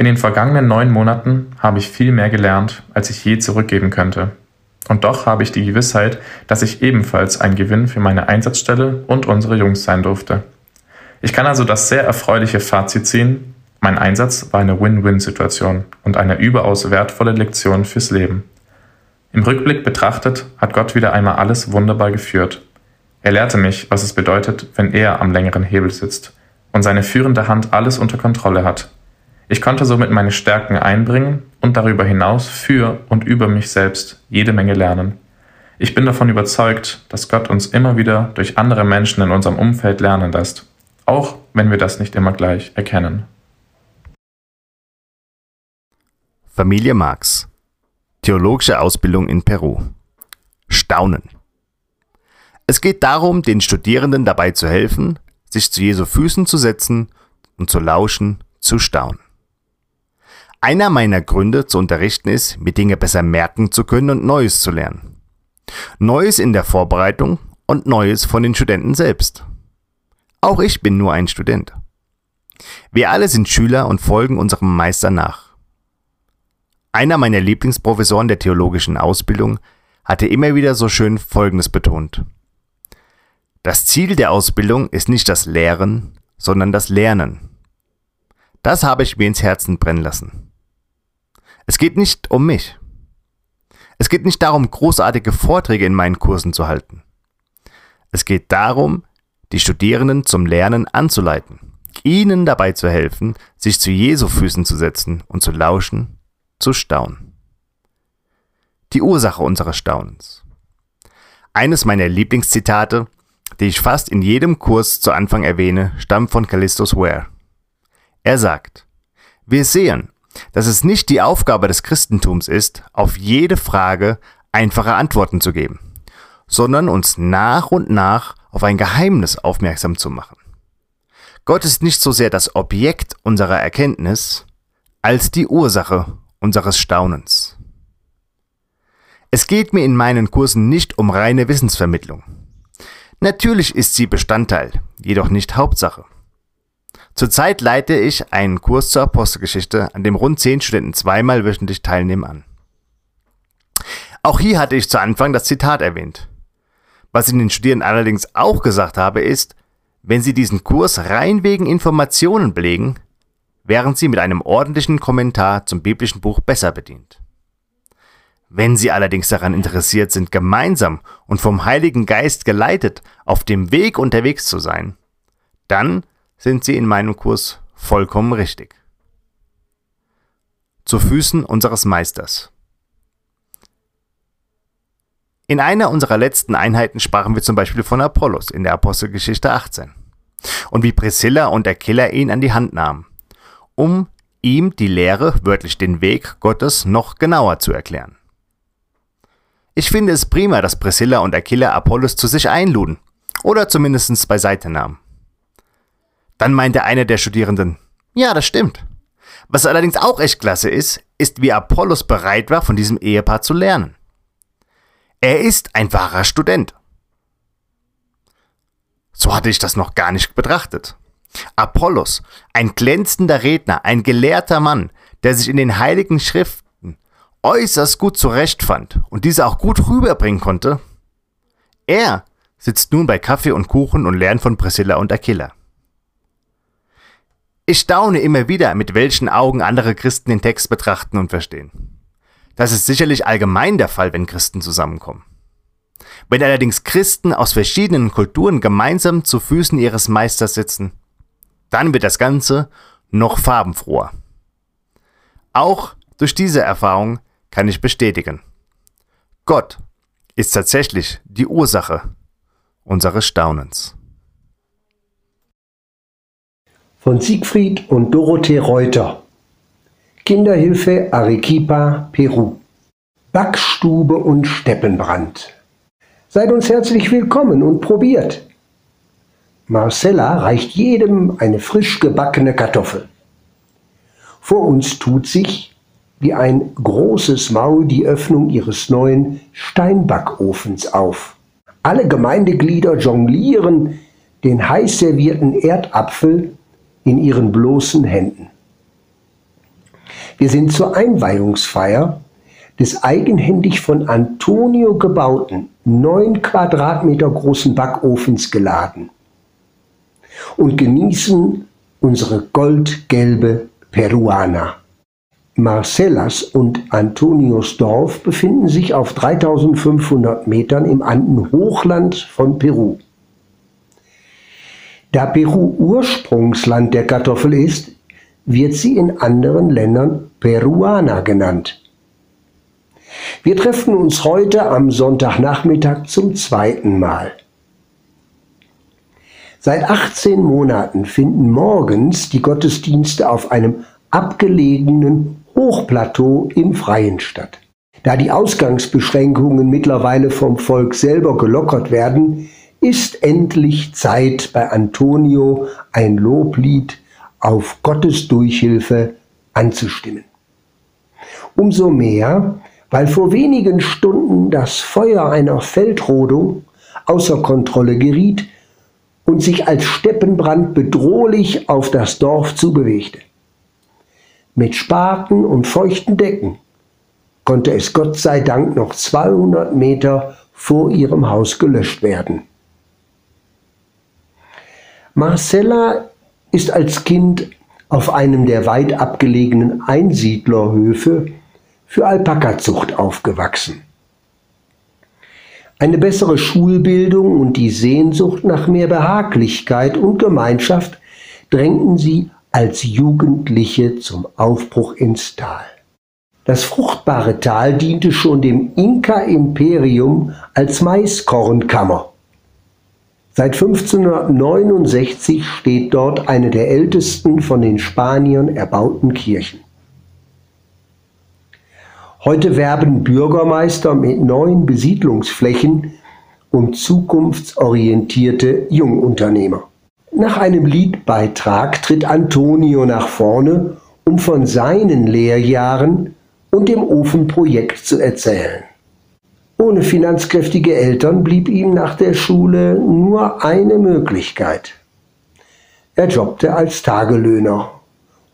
In den vergangenen neun Monaten habe ich viel mehr gelernt, als ich je zurückgeben könnte. Und doch habe ich die Gewissheit, dass ich ebenfalls ein Gewinn für meine Einsatzstelle und unsere Jungs sein durfte. Ich kann also das sehr erfreuliche Fazit ziehen, mein Einsatz war eine Win-Win-Situation und eine überaus wertvolle Lektion fürs Leben. Im Rückblick betrachtet hat Gott wieder einmal alles wunderbar geführt. Er lehrte mich, was es bedeutet, wenn er am längeren Hebel sitzt und seine führende Hand alles unter Kontrolle hat. Ich konnte somit meine Stärken einbringen und darüber hinaus für und über mich selbst jede Menge lernen. Ich bin davon überzeugt, dass Gott uns immer wieder durch andere Menschen in unserem Umfeld lernen lässt, auch wenn wir das nicht immer gleich erkennen. Familie Marx. Theologische Ausbildung in Peru. Staunen. Es geht darum, den Studierenden dabei zu helfen, sich zu Jesu Füßen zu setzen und zu lauschen, zu staunen. Einer meiner Gründe zu unterrichten ist, mir Dinge besser merken zu können und Neues zu lernen. Neues in der Vorbereitung und Neues von den Studenten selbst. Auch ich bin nur ein Student. Wir alle sind Schüler und folgen unserem Meister nach. Einer meiner Lieblingsprofessoren der theologischen Ausbildung hatte immer wieder so schön Folgendes betont. Das Ziel der Ausbildung ist nicht das Lehren, sondern das Lernen. Das habe ich mir ins Herzen brennen lassen. Es geht nicht um mich. Es geht nicht darum, großartige Vorträge in meinen Kursen zu halten. Es geht darum, die Studierenden zum Lernen anzuleiten, ihnen dabei zu helfen, sich zu Jesu Füßen zu setzen und zu lauschen zu staunen. Die Ursache unseres Staunens. Eines meiner Lieblingszitate, die ich fast in jedem Kurs zu Anfang erwähne, stammt von Callistus Ware. Er sagt, wir sehen, dass es nicht die Aufgabe des Christentums ist, auf jede Frage einfache Antworten zu geben, sondern uns nach und nach auf ein Geheimnis aufmerksam zu machen. Gott ist nicht so sehr das Objekt unserer Erkenntnis als die Ursache unseres Staunens. Es geht mir in meinen Kursen nicht um reine Wissensvermittlung. Natürlich ist sie Bestandteil, jedoch nicht Hauptsache. Zurzeit leite ich einen Kurs zur Apostelgeschichte, an dem rund zehn Studenten zweimal wöchentlich teilnehmen an. Auch hier hatte ich zu Anfang das Zitat erwähnt. Was ich den Studierenden allerdings auch gesagt habe, ist, wenn sie diesen Kurs rein wegen Informationen belegen, wären Sie mit einem ordentlichen Kommentar zum biblischen Buch besser bedient. Wenn Sie allerdings daran interessiert sind, gemeinsam und vom Heiligen Geist geleitet auf dem Weg unterwegs zu sein, dann sind Sie in meinem Kurs vollkommen richtig. Zu Füßen unseres Meisters. In einer unserer letzten Einheiten sprachen wir zum Beispiel von Apollos in der Apostelgeschichte 18 und wie Priscilla und der Killer ihn an die Hand nahmen um ihm die Lehre, wörtlich den Weg Gottes, noch genauer zu erklären. Ich finde es prima, dass Priscilla und Aquila Apollos zu sich einluden oder zumindest beiseite nahmen. Dann meinte einer der Studierenden, ja, das stimmt. Was allerdings auch echt klasse ist, ist, wie Apollos bereit war, von diesem Ehepaar zu lernen. Er ist ein wahrer Student. So hatte ich das noch gar nicht betrachtet. Apollos, ein glänzender Redner, ein gelehrter Mann, der sich in den heiligen Schriften äußerst gut zurechtfand und diese auch gut rüberbringen konnte, er sitzt nun bei Kaffee und Kuchen und lernt von Priscilla und Aquila. Ich staune immer wieder, mit welchen Augen andere Christen den Text betrachten und verstehen. Das ist sicherlich allgemein der Fall, wenn Christen zusammenkommen. Wenn allerdings Christen aus verschiedenen Kulturen gemeinsam zu Füßen ihres Meisters sitzen, dann wird das Ganze noch farbenfroher. Auch durch diese Erfahrung kann ich bestätigen. Gott ist tatsächlich die Ursache unseres Staunens. Von Siegfried und Dorothee Reuter Kinderhilfe Arequipa, Peru Backstube und Steppenbrand Seid uns herzlich willkommen und probiert. Marcella reicht jedem eine frisch gebackene Kartoffel. Vor uns tut sich, wie ein großes Maul, die Öffnung ihres neuen Steinbackofens auf. Alle Gemeindeglieder jonglieren den heiß servierten Erdapfel in ihren bloßen Händen. Wir sind zur Einweihungsfeier des eigenhändig von Antonio gebauten, neun Quadratmeter großen Backofens geladen und genießen unsere goldgelbe Peruana. Marcellas und Antonios Dorf befinden sich auf 3500 Metern im Andenhochland von Peru. Da Peru Ursprungsland der Kartoffel ist, wird sie in anderen Ländern Peruana genannt. Wir treffen uns heute am Sonntagnachmittag zum zweiten Mal. Seit 18 Monaten finden morgens die Gottesdienste auf einem abgelegenen Hochplateau im Freien statt. Da die Ausgangsbeschränkungen mittlerweile vom Volk selber gelockert werden, ist endlich Zeit bei Antonio ein Loblied auf Gottes Durchhilfe anzustimmen. Umso mehr, weil vor wenigen Stunden das Feuer einer Feldrodung außer Kontrolle geriet und sich als Steppenbrand bedrohlich auf das Dorf zubewegte. Mit Spaten und feuchten Decken konnte es Gott sei Dank noch 200 Meter vor ihrem Haus gelöscht werden. Marcella ist als Kind auf einem der weit abgelegenen Einsiedlerhöfe für Alpakazucht aufgewachsen. Eine bessere Schulbildung und die Sehnsucht nach mehr Behaglichkeit und Gemeinschaft drängten sie als Jugendliche zum Aufbruch ins Tal. Das fruchtbare Tal diente schon dem Inka-Imperium als Maiskornkammer. Seit 1569 steht dort eine der ältesten von den Spaniern erbauten Kirchen. Heute werben Bürgermeister mit neuen Besiedlungsflächen um zukunftsorientierte Jungunternehmer. Nach einem Liedbeitrag tritt Antonio nach vorne, um von seinen Lehrjahren und dem Ofenprojekt zu erzählen. Ohne finanzkräftige Eltern blieb ihm nach der Schule nur eine Möglichkeit. Er jobbte als Tagelöhner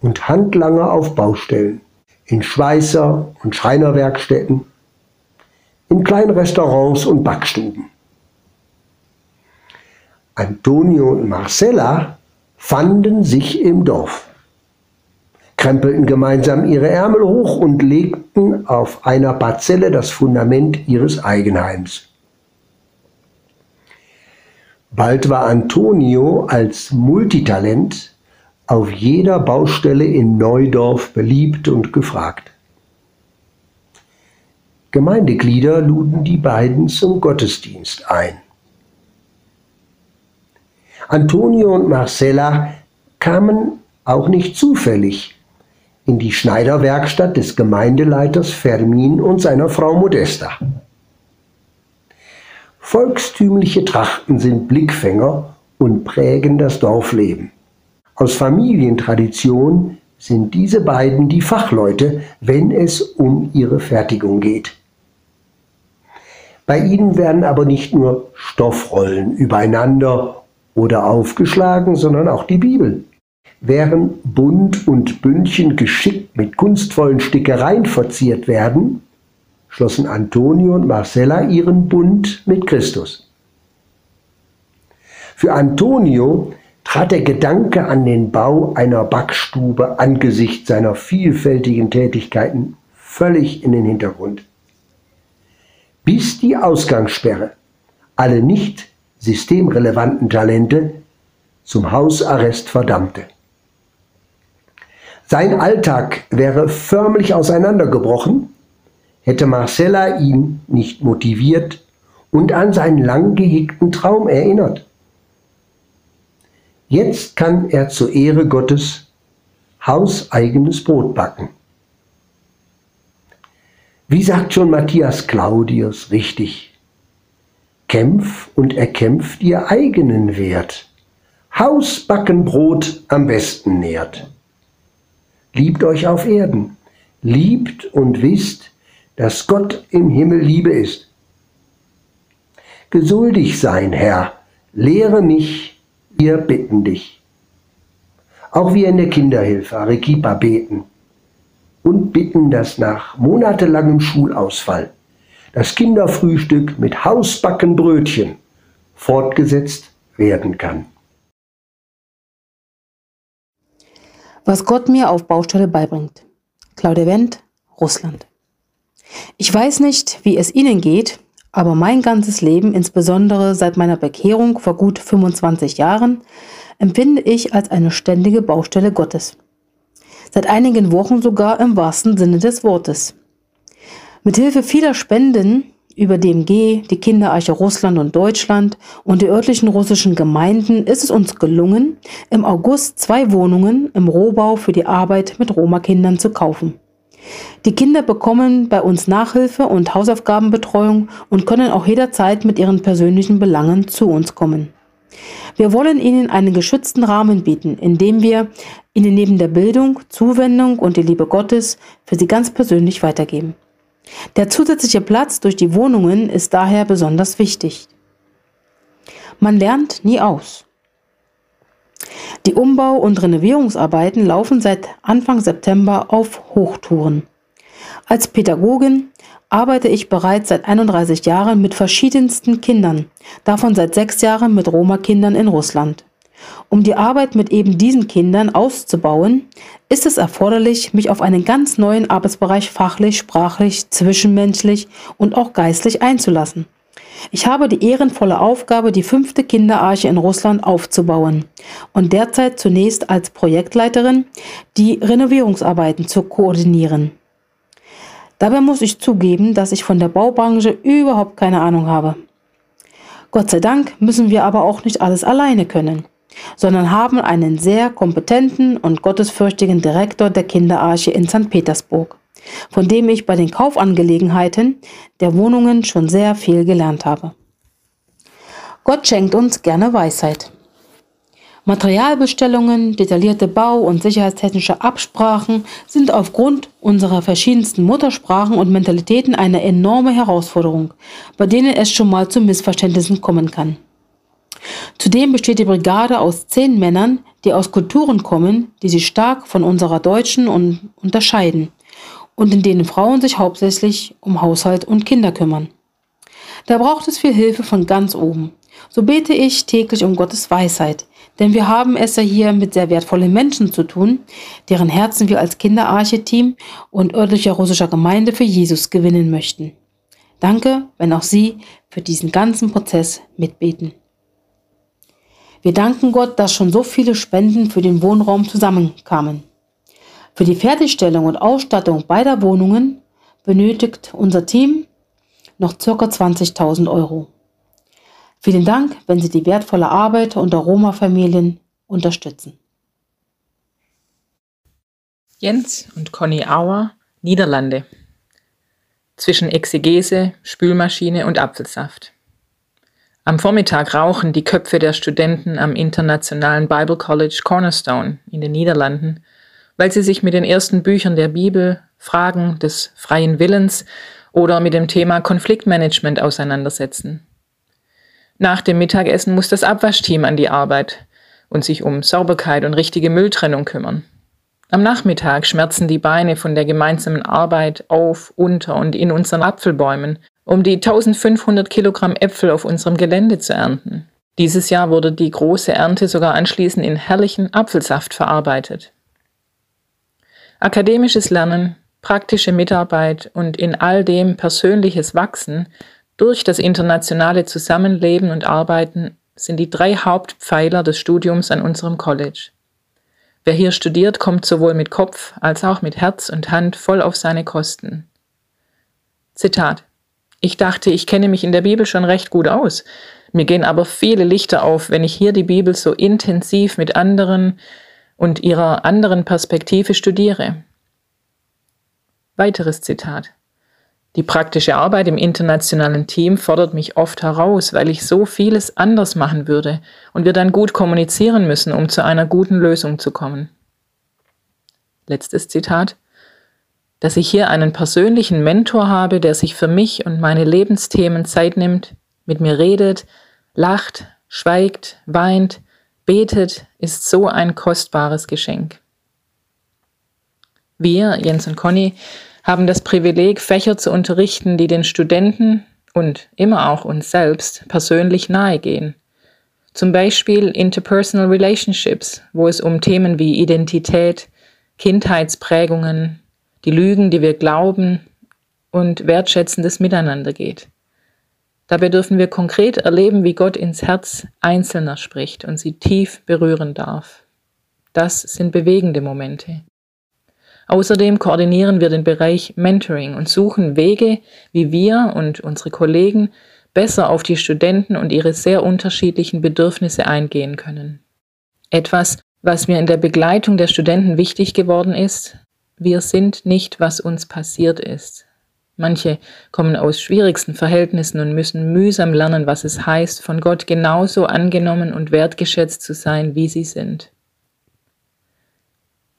und Handlanger auf Baustellen, in Schweißer- und Schreinerwerkstätten, in kleinen Restaurants und Backstuben. Antonio und Marcella fanden sich im Dorf, krempelten gemeinsam ihre Ärmel hoch und legten auf einer Parzelle das Fundament ihres Eigenheims. Bald war Antonio als Multitalent auf jeder Baustelle in Neudorf beliebt und gefragt. Gemeindeglieder luden die beiden zum Gottesdienst ein. Antonio und Marcella kamen auch nicht zufällig in die Schneiderwerkstatt des Gemeindeleiters Fermin und seiner Frau Modesta. Volkstümliche Trachten sind Blickfänger und prägen das Dorfleben. Aus Familientradition sind diese beiden die Fachleute, wenn es um ihre Fertigung geht. Bei ihnen werden aber nicht nur Stoffrollen übereinander oder aufgeschlagen, sondern auch die Bibel. Während Bund und Bündchen geschickt mit kunstvollen Stickereien verziert werden, schlossen Antonio und Marcella ihren Bund mit Christus. Für Antonio trat der Gedanke an den Bau einer Backstube angesichts seiner vielfältigen Tätigkeiten völlig in den Hintergrund. Bis die Ausgangssperre alle nicht systemrelevanten Talente zum Hausarrest verdammte. Sein Alltag wäre förmlich auseinandergebrochen, hätte Marcella ihn nicht motiviert und an seinen lang gehegten Traum erinnert. Jetzt kann er zur Ehre Gottes hauseigenes Brot backen. Wie sagt schon Matthias Claudius richtig? Kämpf und erkämpf dir eigenen Wert. Hausbackenbrot am besten nährt. Liebt euch auf Erden, liebt und wisst, dass Gott im Himmel Liebe ist. Geduldig sein, Herr, lehre mich, wir bitten dich. Auch wir in der Kinderhilfe Arequipa beten und bitten, dass nach monatelangem Schulausfall das Kinderfrühstück mit Hausbackenbrötchen fortgesetzt werden kann. Was Gott mir auf Baustelle beibringt. Claudia Wendt, Russland. Ich weiß nicht, wie es Ihnen geht, aber mein ganzes Leben, insbesondere seit meiner Bekehrung vor gut 25 Jahren, empfinde ich als eine ständige Baustelle Gottes. Seit einigen Wochen sogar im wahrsten Sinne des Wortes. Mithilfe vieler Spenden über DMG, die Kinderarche Russland und Deutschland und die örtlichen russischen Gemeinden ist es uns gelungen, im August zwei Wohnungen im Rohbau für die Arbeit mit Roma-Kindern zu kaufen. Die Kinder bekommen bei uns Nachhilfe und Hausaufgabenbetreuung und können auch jederzeit mit ihren persönlichen Belangen zu uns kommen. Wir wollen ihnen einen geschützten Rahmen bieten, in dem wir ihnen neben der Bildung, Zuwendung und die Liebe Gottes für sie ganz persönlich weitergeben. Der zusätzliche Platz durch die Wohnungen ist daher besonders wichtig. Man lernt nie aus. Die Umbau- und Renovierungsarbeiten laufen seit Anfang September auf Hochtouren. Als Pädagogin arbeite ich bereits seit 31 Jahren mit verschiedensten Kindern, davon seit sechs Jahren mit Roma-Kindern in Russland. Um die Arbeit mit eben diesen Kindern auszubauen, ist es erforderlich, mich auf einen ganz neuen Arbeitsbereich fachlich, sprachlich, zwischenmenschlich und auch geistlich einzulassen. Ich habe die ehrenvolle Aufgabe, die fünfte Kinderarche in Russland aufzubauen und derzeit zunächst als Projektleiterin die Renovierungsarbeiten zu koordinieren. Dabei muss ich zugeben, dass ich von der Baubranche überhaupt keine Ahnung habe. Gott sei Dank müssen wir aber auch nicht alles alleine können sondern haben einen sehr kompetenten und gottesfürchtigen Direktor der Kinderarche in St. Petersburg, von dem ich bei den Kaufangelegenheiten der Wohnungen schon sehr viel gelernt habe. Gott schenkt uns gerne Weisheit. Materialbestellungen, detaillierte Bau- und sicherheitstechnische Absprachen sind aufgrund unserer verschiedensten Muttersprachen und Mentalitäten eine enorme Herausforderung, bei denen es schon mal zu Missverständnissen kommen kann. Zudem besteht die Brigade aus zehn Männern, die aus Kulturen kommen, die sich stark von unserer deutschen unterscheiden und in denen Frauen sich hauptsächlich um Haushalt und Kinder kümmern. Da braucht es viel Hilfe von ganz oben. So bete ich täglich um Gottes Weisheit, denn wir haben es ja hier mit sehr wertvollen Menschen zu tun, deren Herzen wir als Kinderarche-Team und örtlicher russischer Gemeinde für Jesus gewinnen möchten. Danke, wenn auch Sie für diesen ganzen Prozess mitbeten. Wir danken Gott, dass schon so viele Spenden für den Wohnraum zusammenkamen. Für die Fertigstellung und Ausstattung beider Wohnungen benötigt unser Team noch ca. 20.000 Euro. Vielen Dank, wenn Sie die wertvolle Arbeit unter Roma-Familien unterstützen. Jens und Conny Auer, Niederlande. Zwischen Exegese, Spülmaschine und Apfelsaft. Am Vormittag rauchen die Köpfe der Studenten am internationalen Bible College Cornerstone in den Niederlanden, weil sie sich mit den ersten Büchern der Bibel, Fragen des freien Willens oder mit dem Thema Konfliktmanagement auseinandersetzen. Nach dem Mittagessen muss das Abwaschteam an die Arbeit und sich um Sauberkeit und richtige Mülltrennung kümmern. Am Nachmittag schmerzen die Beine von der gemeinsamen Arbeit auf, unter und in unseren Apfelbäumen um die 1500 Kilogramm Äpfel auf unserem Gelände zu ernten. Dieses Jahr wurde die große Ernte sogar anschließend in herrlichen Apfelsaft verarbeitet. Akademisches Lernen, praktische Mitarbeit und in all dem persönliches Wachsen durch das internationale Zusammenleben und Arbeiten sind die drei Hauptpfeiler des Studiums an unserem College. Wer hier studiert, kommt sowohl mit Kopf als auch mit Herz und Hand voll auf seine Kosten. Zitat Ich dachte, ich kenne mich in der Bibel schon recht gut aus. Mir gehen aber viele Lichter auf, wenn ich hier die Bibel so intensiv mit anderen und ihrer anderen Perspektive studiere. Weiteres Zitat. Die praktische Arbeit im internationalen Team fordert mich oft heraus, weil ich so vieles anders machen würde und wir dann gut kommunizieren müssen, um zu einer guten Lösung zu kommen. Letztes Zitat. Dass ich hier einen persönlichen Mentor habe, der sich für mich und meine Lebensthemen Zeit nimmt, mit mir redet, lacht, schweigt, weint, betet, ist so ein kostbares Geschenk. Wir, Jens und Conny, haben das Privileg, Fächer zu unterrichten, die den Studenten und immer auch uns selbst persönlich nahegehen. Zum Beispiel Interpersonal Relationships, wo es um Themen wie Identität, Kindheitsprägungen, die Lügen, die wir glauben und wertschätzendes Miteinander geht. Dabei dürfen wir konkret erleben, wie Gott ins Herz Einzelner spricht und sie tief berühren darf. Das sind bewegende Momente. Außerdem koordinieren wir den Bereich Mentoring und suchen Wege, wie wir und unsere Kollegen besser auf die Studenten und ihre sehr unterschiedlichen Bedürfnisse eingehen können. Etwas, was mir in der Begleitung der Studenten wichtig geworden ist, wir sind nicht, was uns passiert ist. Manche kommen aus schwierigsten Verhältnissen und müssen mühsam lernen, was es heißt, von Gott genauso angenommen und wertgeschätzt zu sein, wie sie sind.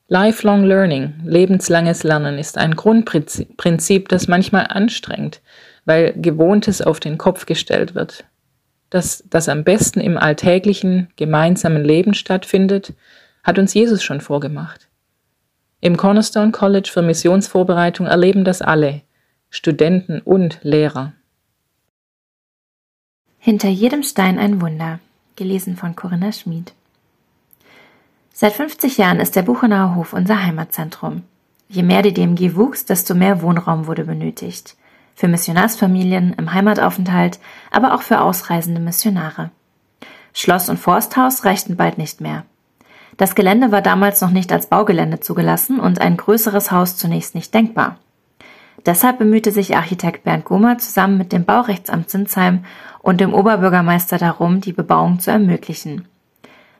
Lifelong Learning, lebenslanges Lernen, ist ein Grundprinzip, das manchmal anstrengt, weil Gewohntes auf den Kopf gestellt wird. Dass das am besten im alltäglichen, gemeinsamen Leben stattfindet, hat uns Jesus schon vorgemacht. Im Cornerstone College für Missionsvorbereitung erleben das alle, Studenten und Lehrer. Hinter jedem Stein ein Wunder, gelesen von Corinna Schmid. Seit 50 Jahren ist der Buchenauer Hof unser Heimatzentrum. Je mehr die DMG wuchs, desto mehr Wohnraum wurde benötigt. Für Missionarsfamilien im Heimataufenthalt, aber auch für ausreisende Missionare. Schloss und Forsthaus reichten bald nicht mehr. Das Gelände war damals noch nicht als Baugelände zugelassen und ein größeres Haus zunächst nicht denkbar. Deshalb bemühte sich Architekt Bernd Gomer zusammen mit dem Baurechtsamt Sinsheim und dem Oberbürgermeister darum, die Bebauung zu ermöglichen.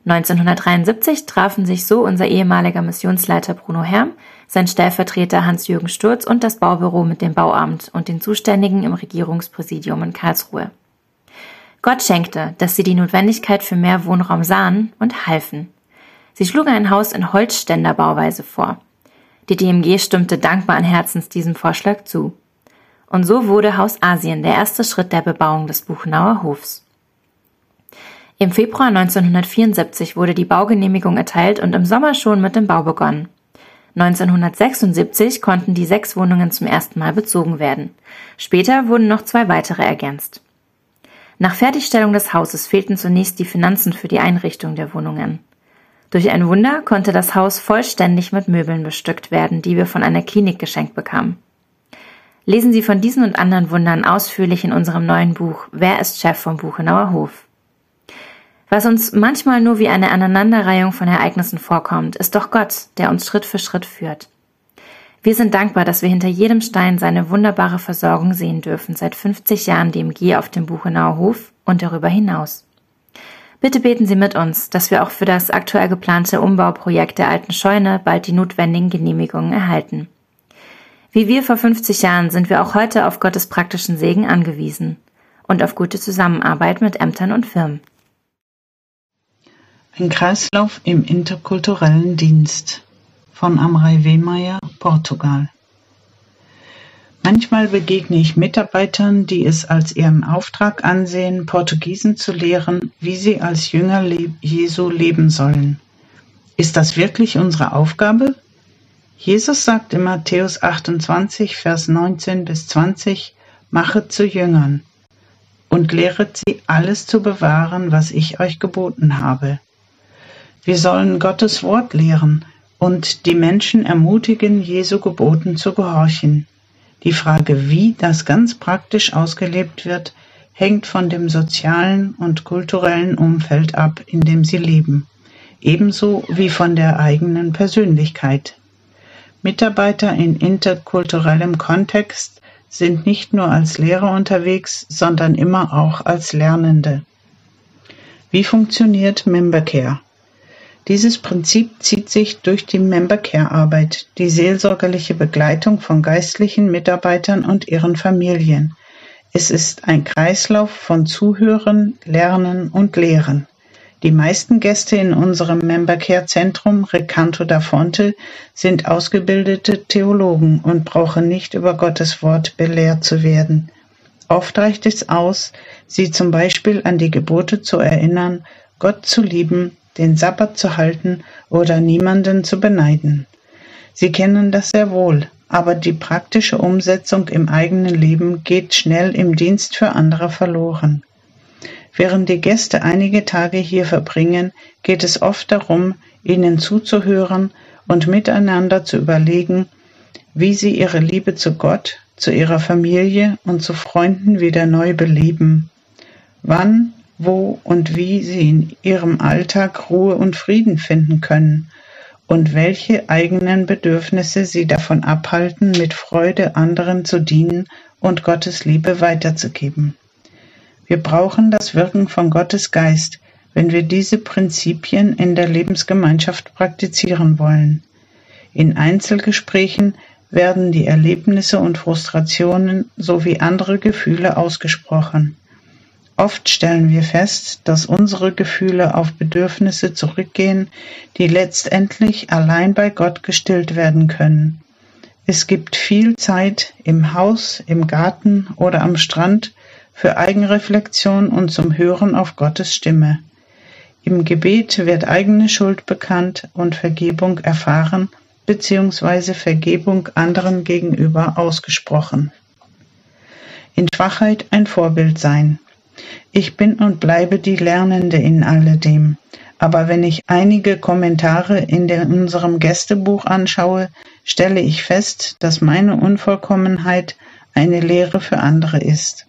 1973 trafen sich so unser ehemaliger Missionsleiter Bruno Herm, sein Stellvertreter Hans-Jürgen Sturz und das Baubüro mit dem Bauamt und den Zuständigen im Regierungspräsidium in Karlsruhe. Gott schenkte, dass sie die Notwendigkeit für mehr Wohnraum sahen und halfen. Sie schlugen ein Haus in Holzständerbauweise vor. Die DMG stimmte dankbaren Herzens diesem Vorschlag zu. Und so wurde Haus Asien der erste Schritt der Bebauung des Buchenauer Hofs. Im Februar 1974 wurde die Baugenehmigung erteilt und im Sommer schon mit dem Bau begonnen. 1976 konnten die sechs Wohnungen zum ersten Mal bezogen werden. Später wurden noch zwei weitere ergänzt. Nach Fertigstellung des Hauses fehlten zunächst die Finanzen für die Einrichtung der Wohnungen. Durch ein Wunder konnte das Haus vollständig mit Möbeln bestückt werden, die wir von einer Klinik geschenkt bekamen. Lesen Sie von diesen und anderen Wundern ausführlich in unserem neuen Buch Wer ist Chef vom Buchenauer Hof? Was uns manchmal nur wie eine Aneinanderreihung von Ereignissen vorkommt, ist doch Gott, der uns Schritt für Schritt führt. Wir sind dankbar, dass wir hinter jedem Stein seine wunderbare Versorgung sehen dürfen, seit 50 Jahren DMG auf dem Buchenauer Hof und darüber hinaus. Bitte beten Sie mit uns, dass wir auch für das aktuell geplante Umbauprojekt der alten Scheune bald die notwendigen Genehmigungen erhalten. Wie wir vor 50 Jahren sind wir auch heute auf Gottes praktischen Segen angewiesen und auf gute Zusammenarbeit mit Ämtern und Firmen. Ein Kreislauf im interkulturellen Dienst von Amrei Wehmeier, Portugal. Manchmal begegne ich Mitarbeitern, die es als ihren Auftrag ansehen, Portugiesen zu lehren, wie sie als Jünger Jesu leben sollen. Ist das wirklich unsere Aufgabe? Jesus sagt in Matthäus 28, Vers 19 bis 20, Machet zu Jüngern und lehret sie alles zu bewahren, was ich euch geboten habe. Wir sollen Gottes Wort lehren und die Menschen ermutigen, Jesu Geboten zu gehorchen. Die Frage, wie das ganz praktisch ausgelebt wird, hängt von dem sozialen und kulturellen Umfeld ab, in dem sie leben, ebenso wie von der eigenen Persönlichkeit. Mitarbeiter in interkulturellem Kontext sind nicht nur als Lehrer unterwegs, sondern immer auch als Lernende. Wie funktioniert Membercare? Dieses Prinzip zieht sich durch die Membercare-Arbeit, die seelsorgerliche Begleitung von geistlichen Mitarbeitern und ihren Familien. Es ist ein Kreislauf von Zuhören, Lernen und Lehren. Die meisten Gäste in unserem Membercare-Zentrum Recanto da Fonte sind ausgebildete Theologen und brauchen nicht über Gottes Wort belehrt zu werden. Oft reicht es aus, sie zum Beispiel an die Gebote zu erinnern, Gott zu lieben, den Sabbat zu halten oder niemanden zu beneiden. Sie kennen das sehr wohl, aber die praktische Umsetzung im eigenen Leben geht schnell im Dienst für andere verloren. Während die Gäste einige Tage hier verbringen, geht es oft darum, ihnen zuzuhören und miteinander zu überlegen, wie sie ihre Liebe zu Gott, zu ihrer Familie und zu Freunden wieder neu beleben. Wann, wo und wie sie in ihrem Alltag Ruhe und Frieden finden können und welche eigenen Bedürfnisse sie davon abhalten, mit Freude anderen zu dienen und Gottes Liebe weiterzugeben. Wir brauchen das Wirken von Gottes Geist, wenn wir diese Prinzipien in der Lebensgemeinschaft praktizieren wollen. In Einzelgesprächen werden die Erlebnisse und Frustrationen sowie andere Gefühle ausgesprochen. Oft stellen wir fest, dass unsere Gefühle auf Bedürfnisse zurückgehen, die letztendlich allein bei Gott gestillt werden können. Es gibt viel Zeit im Haus, im Garten oder am Strand für Eigenreflexion und zum Hören auf Gottes Stimme. Im Gebet wird eigene Schuld bekannt und Vergebung erfahren bzw. Vergebung anderen gegenüber ausgesprochen. In Schwachheit ein Vorbild sein. Ich bin und bleibe die Lernende in alledem. Aber wenn ich einige Kommentare in der, unserem Gästebuch anschaue, stelle ich fest, dass meine Unvollkommenheit eine Lehre für andere ist.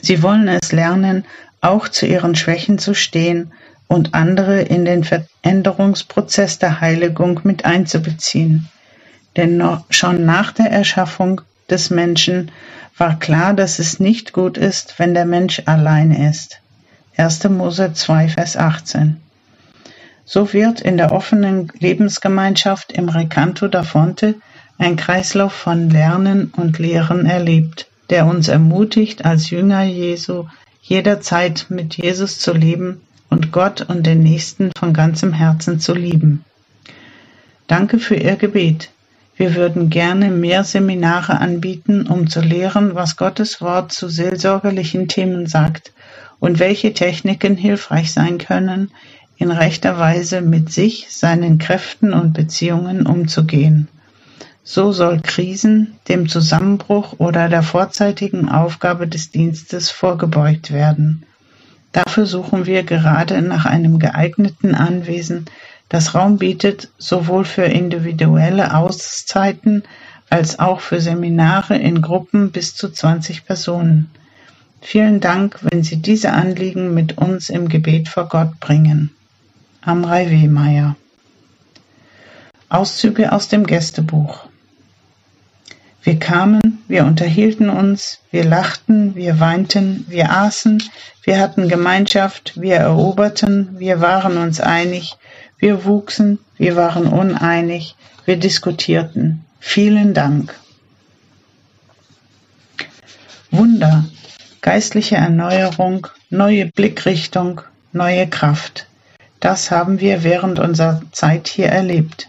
Sie wollen es lernen, auch zu ihren Schwächen zu stehen und andere in den Veränderungsprozess der Heiligung mit einzubeziehen. Denn noch, schon nach der Erschaffung des Menschen war klar, dass es nicht gut ist, wenn der Mensch allein ist. 1. Mose 2, Vers 18. So wird in der offenen Lebensgemeinschaft im Recanto da Fonte ein Kreislauf von Lernen und Lehren erlebt der uns ermutigt, als Jünger Jesu jederzeit mit Jesus zu leben und Gott und den Nächsten von ganzem Herzen zu lieben. Danke für Ihr Gebet. Wir würden gerne mehr Seminare anbieten, um zu lehren, was Gottes Wort zu seelsorgerlichen Themen sagt und welche Techniken hilfreich sein können, in rechter Weise mit sich, seinen Kräften und Beziehungen umzugehen. So soll Krisen, dem Zusammenbruch oder der vorzeitigen Aufgabe des Dienstes vorgebeugt werden. Dafür suchen wir gerade nach einem geeigneten Anwesen, das Raum bietet sowohl für individuelle Auszeiten als auch für Seminare in Gruppen bis zu 20 Personen. Vielen Dank, wenn Sie diese Anliegen mit uns im Gebet vor Gott bringen. Amrei Wehmeier Auszüge aus dem Gästebuch wir kamen, wir unterhielten uns, wir lachten, wir weinten, wir aßen, wir hatten Gemeinschaft, wir eroberten, wir waren uns einig, wir wuchsen, wir waren uneinig, wir diskutierten. Vielen Dank. Wunder, geistliche Erneuerung, neue Blickrichtung, neue Kraft. Das haben wir während unserer Zeit hier erlebt.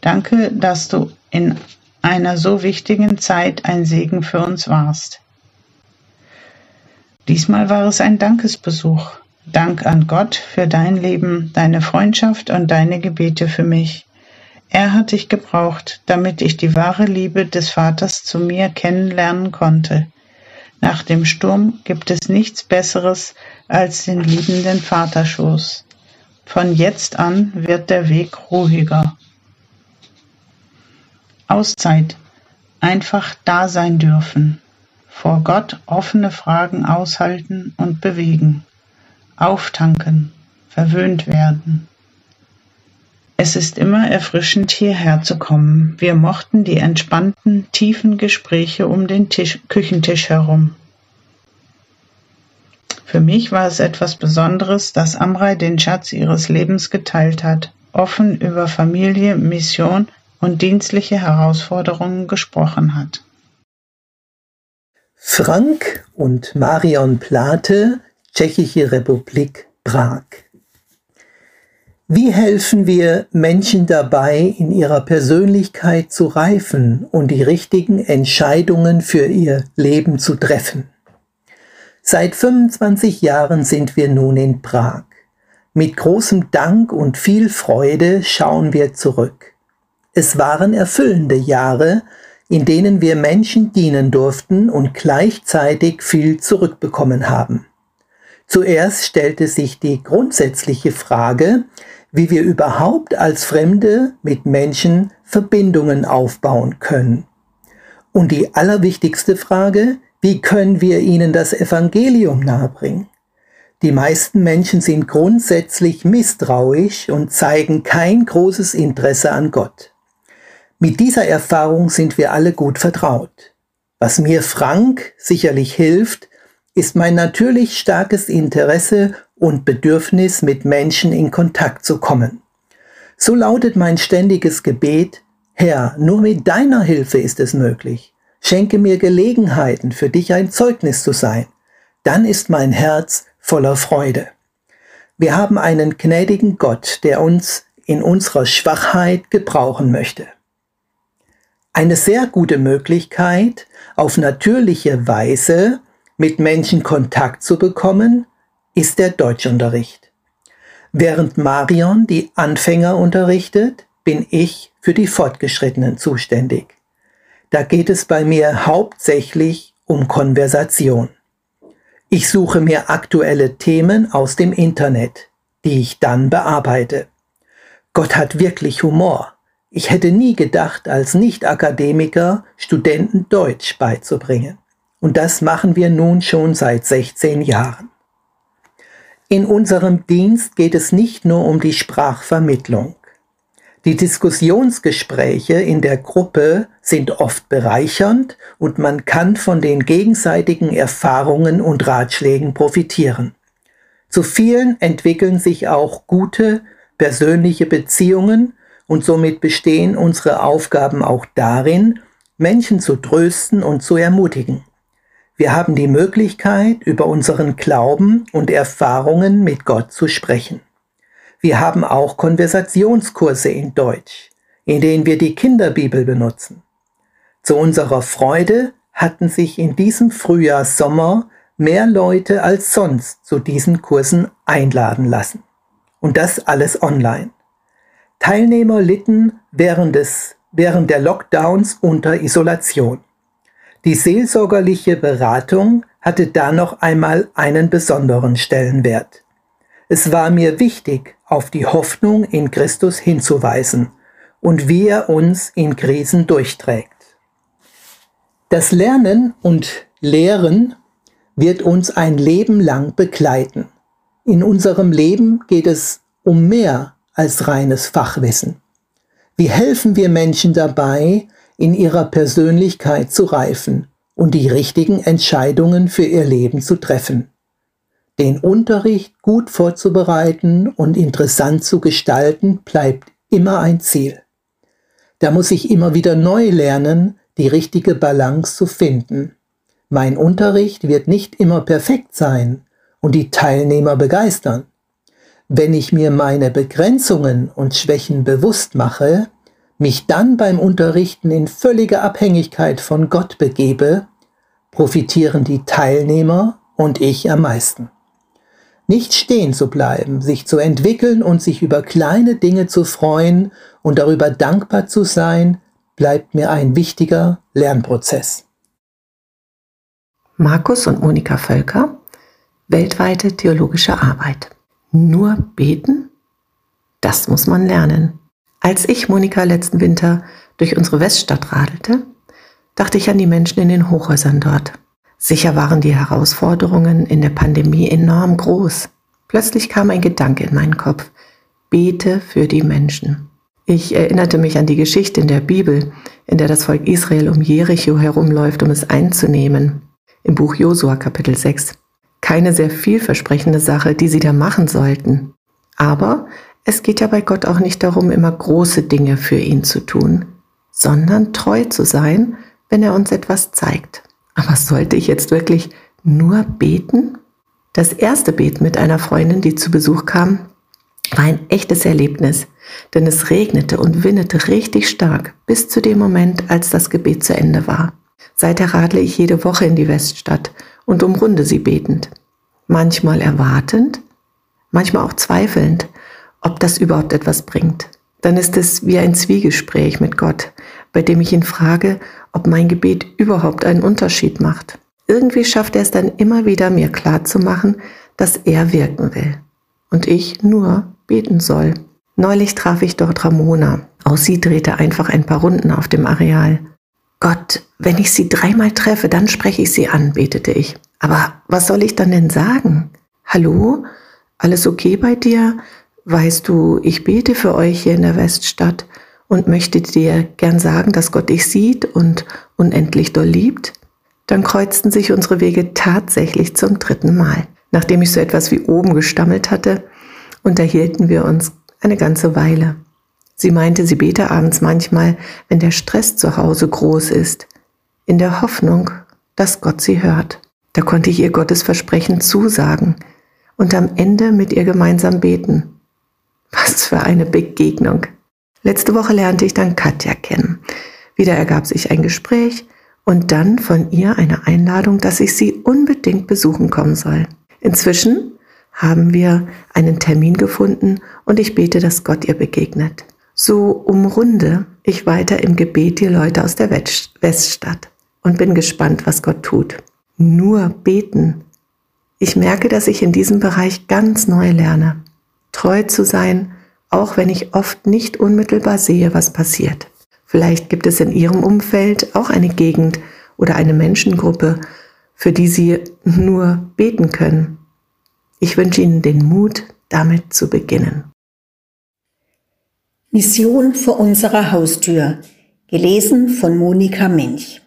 Danke, dass du in einer so wichtigen Zeit ein Segen für uns warst. Diesmal war es ein Dankesbesuch. Dank an Gott für dein Leben, deine Freundschaft und deine Gebete für mich. Er hat dich gebraucht, damit ich die wahre Liebe des Vaters zu mir kennenlernen konnte. Nach dem Sturm gibt es nichts Besseres als den liebenden Vaterschoß. Von jetzt an wird der Weg ruhiger. Auszeit, einfach da sein dürfen, vor Gott offene Fragen aushalten und bewegen, auftanken, verwöhnt werden. Es ist immer erfrischend, hierher zu kommen. Wir mochten die entspannten, tiefen Gespräche um den Tisch, Küchentisch herum. Für mich war es etwas Besonderes, dass Amrei den Schatz ihres Lebens geteilt hat, offen über Familie, Mission und dienstliche Herausforderungen gesprochen hat. Frank und Marion Plate, Tschechische Republik, Prag. Wie helfen wir Menschen dabei, in ihrer Persönlichkeit zu reifen und die richtigen Entscheidungen für ihr Leben zu treffen? Seit 25 Jahren sind wir nun in Prag. Mit großem Dank und viel Freude schauen wir zurück. Es waren erfüllende Jahre, in denen wir Menschen dienen durften und gleichzeitig viel zurückbekommen haben. Zuerst stellte sich die grundsätzliche Frage, wie wir überhaupt als Fremde mit Menschen Verbindungen aufbauen können. Und die allerwichtigste Frage, wie können wir ihnen das Evangelium nahebringen? Die meisten Menschen sind grundsätzlich misstrauisch und zeigen kein großes Interesse an Gott. Mit dieser Erfahrung sind wir alle gut vertraut. Was mir Frank sicherlich hilft, ist mein natürlich starkes Interesse und Bedürfnis, mit Menschen in Kontakt zu kommen. So lautet mein ständiges Gebet, Herr, nur mit deiner Hilfe ist es möglich. Schenke mir Gelegenheiten, für dich ein Zeugnis zu sein. Dann ist mein Herz voller Freude. Wir haben einen gnädigen Gott, der uns in unserer Schwachheit gebrauchen möchte. Eine sehr gute Möglichkeit, auf natürliche Weise mit Menschen Kontakt zu bekommen, ist der Deutschunterricht. Während Marion die Anfänger unterrichtet, bin ich für die Fortgeschrittenen zuständig. Da geht es bei mir hauptsächlich um Konversation. Ich suche mir aktuelle Themen aus dem Internet, die ich dann bearbeite. Gott hat wirklich Humor. Ich hätte nie gedacht, als Nicht-Akademiker Studenten Deutsch beizubringen. Und das machen wir nun schon seit 16 Jahren. In unserem Dienst geht es nicht nur um die Sprachvermittlung. Die Diskussionsgespräche in der Gruppe sind oft bereichernd und man kann von den gegenseitigen Erfahrungen und Ratschlägen profitieren. Zu vielen entwickeln sich auch gute persönliche Beziehungen und somit bestehen unsere Aufgaben auch darin, Menschen zu trösten und zu ermutigen. Wir haben die Möglichkeit, über unseren Glauben und Erfahrungen mit Gott zu sprechen. Wir haben auch Konversationskurse in Deutsch, in denen wir die Kinderbibel benutzen. Zu unserer Freude hatten sich in diesem Frühjahr Sommer mehr Leute als sonst zu diesen Kursen einladen lassen. Und das alles online. Teilnehmer litten während, des, während der Lockdowns unter Isolation. Die seelsorgerliche Beratung hatte da noch einmal einen besonderen Stellenwert. Es war mir wichtig, auf die Hoffnung in Christus hinzuweisen und wie er uns in Krisen durchträgt. Das Lernen und Lehren wird uns ein Leben lang begleiten. In unserem Leben geht es um mehr als reines Fachwissen. Wie helfen wir Menschen dabei, in ihrer Persönlichkeit zu reifen und die richtigen Entscheidungen für ihr Leben zu treffen. Den Unterricht gut vorzubereiten und interessant zu gestalten bleibt immer ein Ziel. Da muss ich immer wieder neu lernen, die richtige Balance zu finden. Mein Unterricht wird nicht immer perfekt sein und die Teilnehmer begeistern. Wenn ich mir meine Begrenzungen und Schwächen bewusst mache, mich dann beim Unterrichten in völlige Abhängigkeit von Gott begebe, profitieren die Teilnehmer und ich am meisten. Nicht stehen zu bleiben, sich zu entwickeln und sich über kleine Dinge zu freuen und darüber dankbar zu sein, bleibt mir ein wichtiger Lernprozess. Markus und Monika Völker, weltweite theologische Arbeit. Nur beten? Das muss man lernen. Als ich, Monika, letzten Winter durch unsere Weststadt radelte, dachte ich an die Menschen in den Hochhäusern dort. Sicher waren die Herausforderungen in der Pandemie enorm groß. Plötzlich kam ein Gedanke in meinen Kopf. Bete für die Menschen. Ich erinnerte mich an die Geschichte in der Bibel, in der das Volk Israel um Jericho herumläuft, um es einzunehmen. Im Buch Josua Kapitel 6. Keine sehr vielversprechende Sache, die sie da machen sollten. Aber es geht ja bei Gott auch nicht darum, immer große Dinge für ihn zu tun, sondern treu zu sein, wenn er uns etwas zeigt. Aber sollte ich jetzt wirklich nur beten? Das erste Beten mit einer Freundin, die zu Besuch kam, war ein echtes Erlebnis, denn es regnete und windete richtig stark bis zu dem Moment, als das Gebet zu Ende war. Seither radle ich jede Woche in die Weststadt und umrunde sie betend. Manchmal erwartend, manchmal auch zweifelnd, ob das überhaupt etwas bringt. Dann ist es wie ein Zwiegespräch mit Gott, bei dem ich ihn frage, ob mein Gebet überhaupt einen Unterschied macht. Irgendwie schafft er es dann immer wieder, mir klarzumachen, dass er wirken will und ich nur beten soll. Neulich traf ich dort Ramona. Auch sie drehte einfach ein paar Runden auf dem Areal. Gott, wenn ich sie dreimal treffe, dann spreche ich sie an, betete ich. Aber was soll ich dann denn sagen? Hallo? Alles okay bei dir? Weißt du, ich bete für euch hier in der Weststadt und möchte dir gern sagen, dass Gott dich sieht und unendlich doll liebt? Dann kreuzten sich unsere Wege tatsächlich zum dritten Mal. Nachdem ich so etwas wie oben gestammelt hatte, unterhielten wir uns eine ganze Weile. Sie meinte, sie bete abends manchmal, wenn der Stress zu Hause groß ist, in der Hoffnung, dass Gott sie hört. Da konnte ich ihr Gottes Versprechen zusagen und am Ende mit ihr gemeinsam beten. Was für eine Begegnung. Letzte Woche lernte ich dann Katja kennen. Wieder ergab sich ein Gespräch und dann von ihr eine Einladung, dass ich sie unbedingt besuchen kommen soll. Inzwischen haben wir einen Termin gefunden und ich bete, dass Gott ihr begegnet. So umrunde ich weiter im Gebet die Leute aus der Weststadt und bin gespannt, was Gott tut. Nur beten. Ich merke, dass ich in diesem Bereich ganz neu lerne. Treu zu sein, auch wenn ich oft nicht unmittelbar sehe, was passiert. Vielleicht gibt es in Ihrem Umfeld auch eine Gegend oder eine Menschengruppe, für die Sie nur beten können. Ich wünsche Ihnen den Mut, damit zu beginnen. Mission vor unserer Haustür, gelesen von Monika Mench.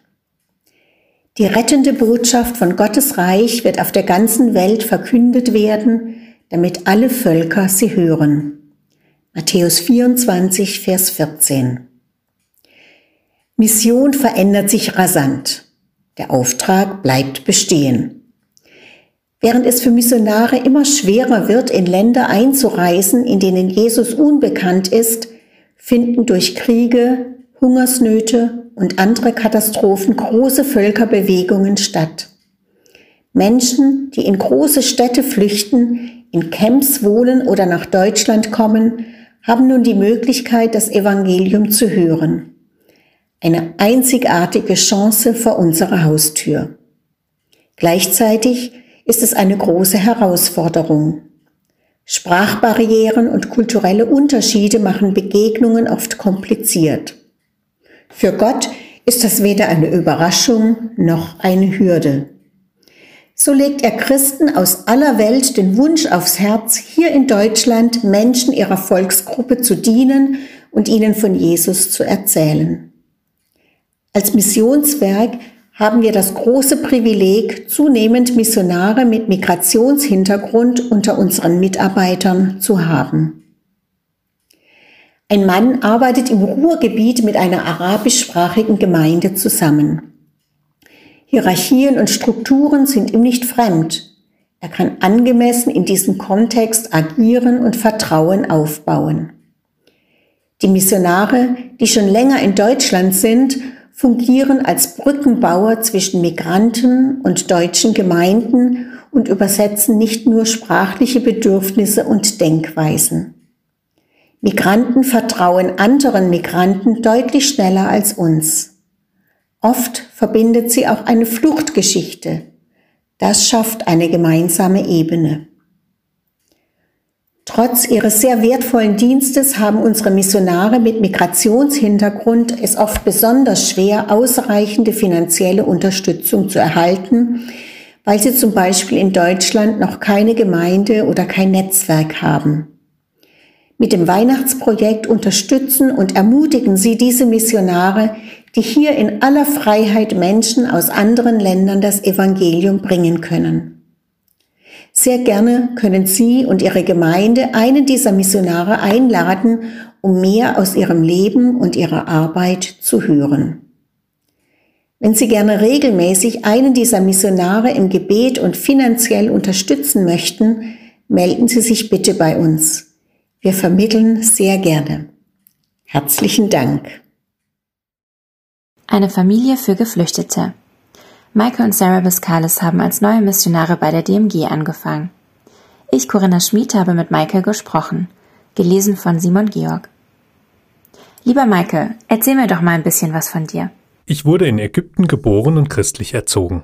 Die rettende Botschaft von Gottes Reich wird auf der ganzen Welt verkündet werden, damit alle Völker sie hören. Matthäus 24, Vers 14. Mission verändert sich rasant. Der Auftrag bleibt bestehen. Während es für Missionare immer schwerer wird, in Länder einzureisen, in denen Jesus unbekannt ist, finden durch Kriege, Hungersnöte und andere Katastrophen große Völkerbewegungen statt. Menschen, die in große Städte flüchten, in Camps wohnen oder nach Deutschland kommen, haben nun die Möglichkeit, das Evangelium zu hören. Eine einzigartige Chance vor unserer Haustür. Gleichzeitig ist es eine große Herausforderung. Sprachbarrieren und kulturelle Unterschiede machen Begegnungen oft kompliziert. Für Gott ist das weder eine Überraschung noch eine Hürde. So legt er Christen aus aller Welt den Wunsch aufs Herz, hier in Deutschland Menschen ihrer Volksgruppe zu dienen und ihnen von Jesus zu erzählen. Als Missionswerk haben wir das große Privileg, zunehmend Missionare mit Migrationshintergrund unter unseren Mitarbeitern zu haben. Ein Mann arbeitet im Ruhrgebiet mit einer arabischsprachigen Gemeinde zusammen. Hierarchien und Strukturen sind ihm nicht fremd. Er kann angemessen in diesem Kontext agieren und Vertrauen aufbauen. Die Missionare, die schon länger in Deutschland sind fungieren als Brückenbauer zwischen Migranten und deutschen Gemeinden und übersetzen nicht nur sprachliche Bedürfnisse und Denkweisen. Migranten vertrauen anderen Migranten deutlich schneller als uns. Oft verbindet sie auch eine Fluchtgeschichte. Das schafft eine gemeinsame Ebene. Trotz ihres sehr wertvollen Dienstes haben unsere Missionare mit Migrationshintergrund es oft besonders schwer, ausreichende finanzielle Unterstützung zu erhalten, weil sie zum Beispiel in Deutschland noch keine Gemeinde oder kein Netzwerk haben. Mit dem Weihnachtsprojekt unterstützen und ermutigen Sie diese Missionare, die hier in aller Freiheit Menschen aus anderen Ländern das Evangelium bringen können. Sehr gerne können Sie und Ihre Gemeinde einen dieser Missionare einladen, um mehr aus ihrem Leben und ihrer Arbeit zu hören. Wenn Sie gerne regelmäßig einen dieser Missionare im Gebet und finanziell unterstützen möchten, melden Sie sich bitte bei uns. Wir vermitteln sehr gerne. Herzlichen Dank. Eine Familie für Geflüchtete. Michael und Sarah Biscalis haben als neue Missionare bei der DMG angefangen. Ich, Corinna Schmid, habe mit Michael gesprochen. Gelesen von Simon Georg. Lieber Michael, erzähl mir doch mal ein bisschen was von dir. Ich wurde in Ägypten geboren und christlich erzogen.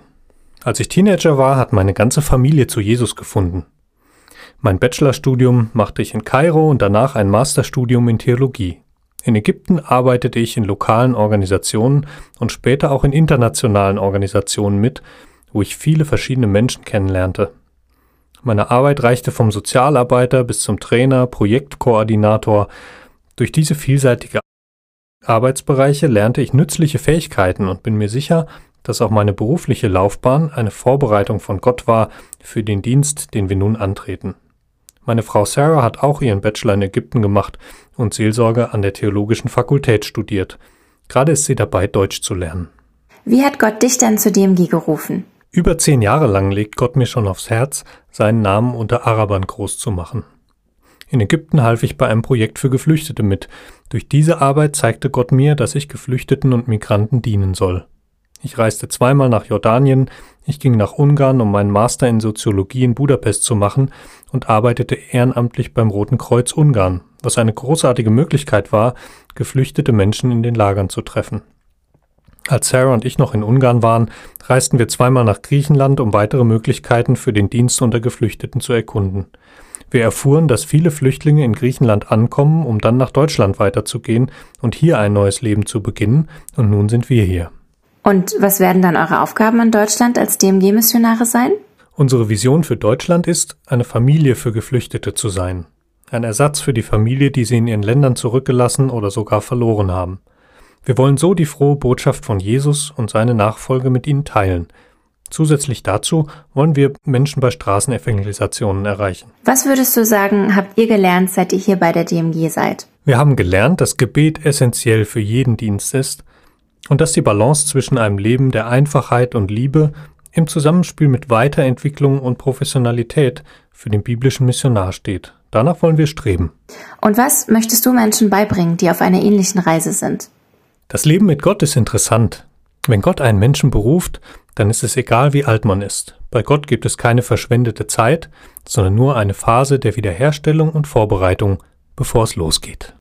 Als ich Teenager war, hat meine ganze Familie zu Jesus gefunden. Mein Bachelorstudium machte ich in Kairo und danach ein Masterstudium in Theologie. In Ägypten arbeitete ich in lokalen Organisationen und später auch in internationalen Organisationen mit, wo ich viele verschiedene Menschen kennenlernte. Meine Arbeit reichte vom Sozialarbeiter bis zum Trainer, Projektkoordinator. Durch diese vielseitige Arbeitsbereiche lernte ich nützliche Fähigkeiten und bin mir sicher, dass auch meine berufliche Laufbahn eine Vorbereitung von Gott war für den Dienst, den wir nun antreten. Meine Frau Sarah hat auch ihren Bachelor in Ägypten gemacht und Seelsorge an der Theologischen Fakultät studiert. Gerade ist sie dabei, Deutsch zu lernen. Wie hat Gott dich denn zu DMG gerufen? Über zehn Jahre lang legt Gott mir schon aufs Herz, seinen Namen unter Arabern groß zu machen. In Ägypten half ich bei einem Projekt für Geflüchtete mit. Durch diese Arbeit zeigte Gott mir, dass ich Geflüchteten und Migranten dienen soll. Ich reiste zweimal nach Jordanien, ich ging nach Ungarn, um meinen Master in Soziologie in Budapest zu machen und arbeitete ehrenamtlich beim Roten Kreuz Ungarn, was eine großartige Möglichkeit war, geflüchtete Menschen in den Lagern zu treffen. Als Sarah und ich noch in Ungarn waren, reisten wir zweimal nach Griechenland, um weitere Möglichkeiten für den Dienst unter Geflüchteten zu erkunden. Wir erfuhren, dass viele Flüchtlinge in Griechenland ankommen, um dann nach Deutschland weiterzugehen und hier ein neues Leben zu beginnen, und nun sind wir hier. Und was werden dann eure Aufgaben in Deutschland als DMG-Missionare sein? Unsere Vision für Deutschland ist, eine Familie für Geflüchtete zu sein. Ein Ersatz für die Familie, die sie in ihren Ländern zurückgelassen oder sogar verloren haben. Wir wollen so die frohe Botschaft von Jesus und seine Nachfolge mit ihnen teilen. Zusätzlich dazu wollen wir Menschen bei Straßenevangelisationen erreichen. Was würdest du sagen, habt ihr gelernt, seit ihr hier bei der DMG seid? Wir haben gelernt, dass Gebet essentiell für jeden Dienst ist und dass die Balance zwischen einem Leben der Einfachheit und Liebe im Zusammenspiel mit Weiterentwicklung und Professionalität für den biblischen Missionar steht. Danach wollen wir streben. Und was möchtest du Menschen beibringen, die auf einer ähnlichen Reise sind? Das Leben mit Gott ist interessant. Wenn Gott einen Menschen beruft, dann ist es egal, wie alt man ist. Bei Gott gibt es keine verschwendete Zeit, sondern nur eine Phase der Wiederherstellung und Vorbereitung, bevor es losgeht.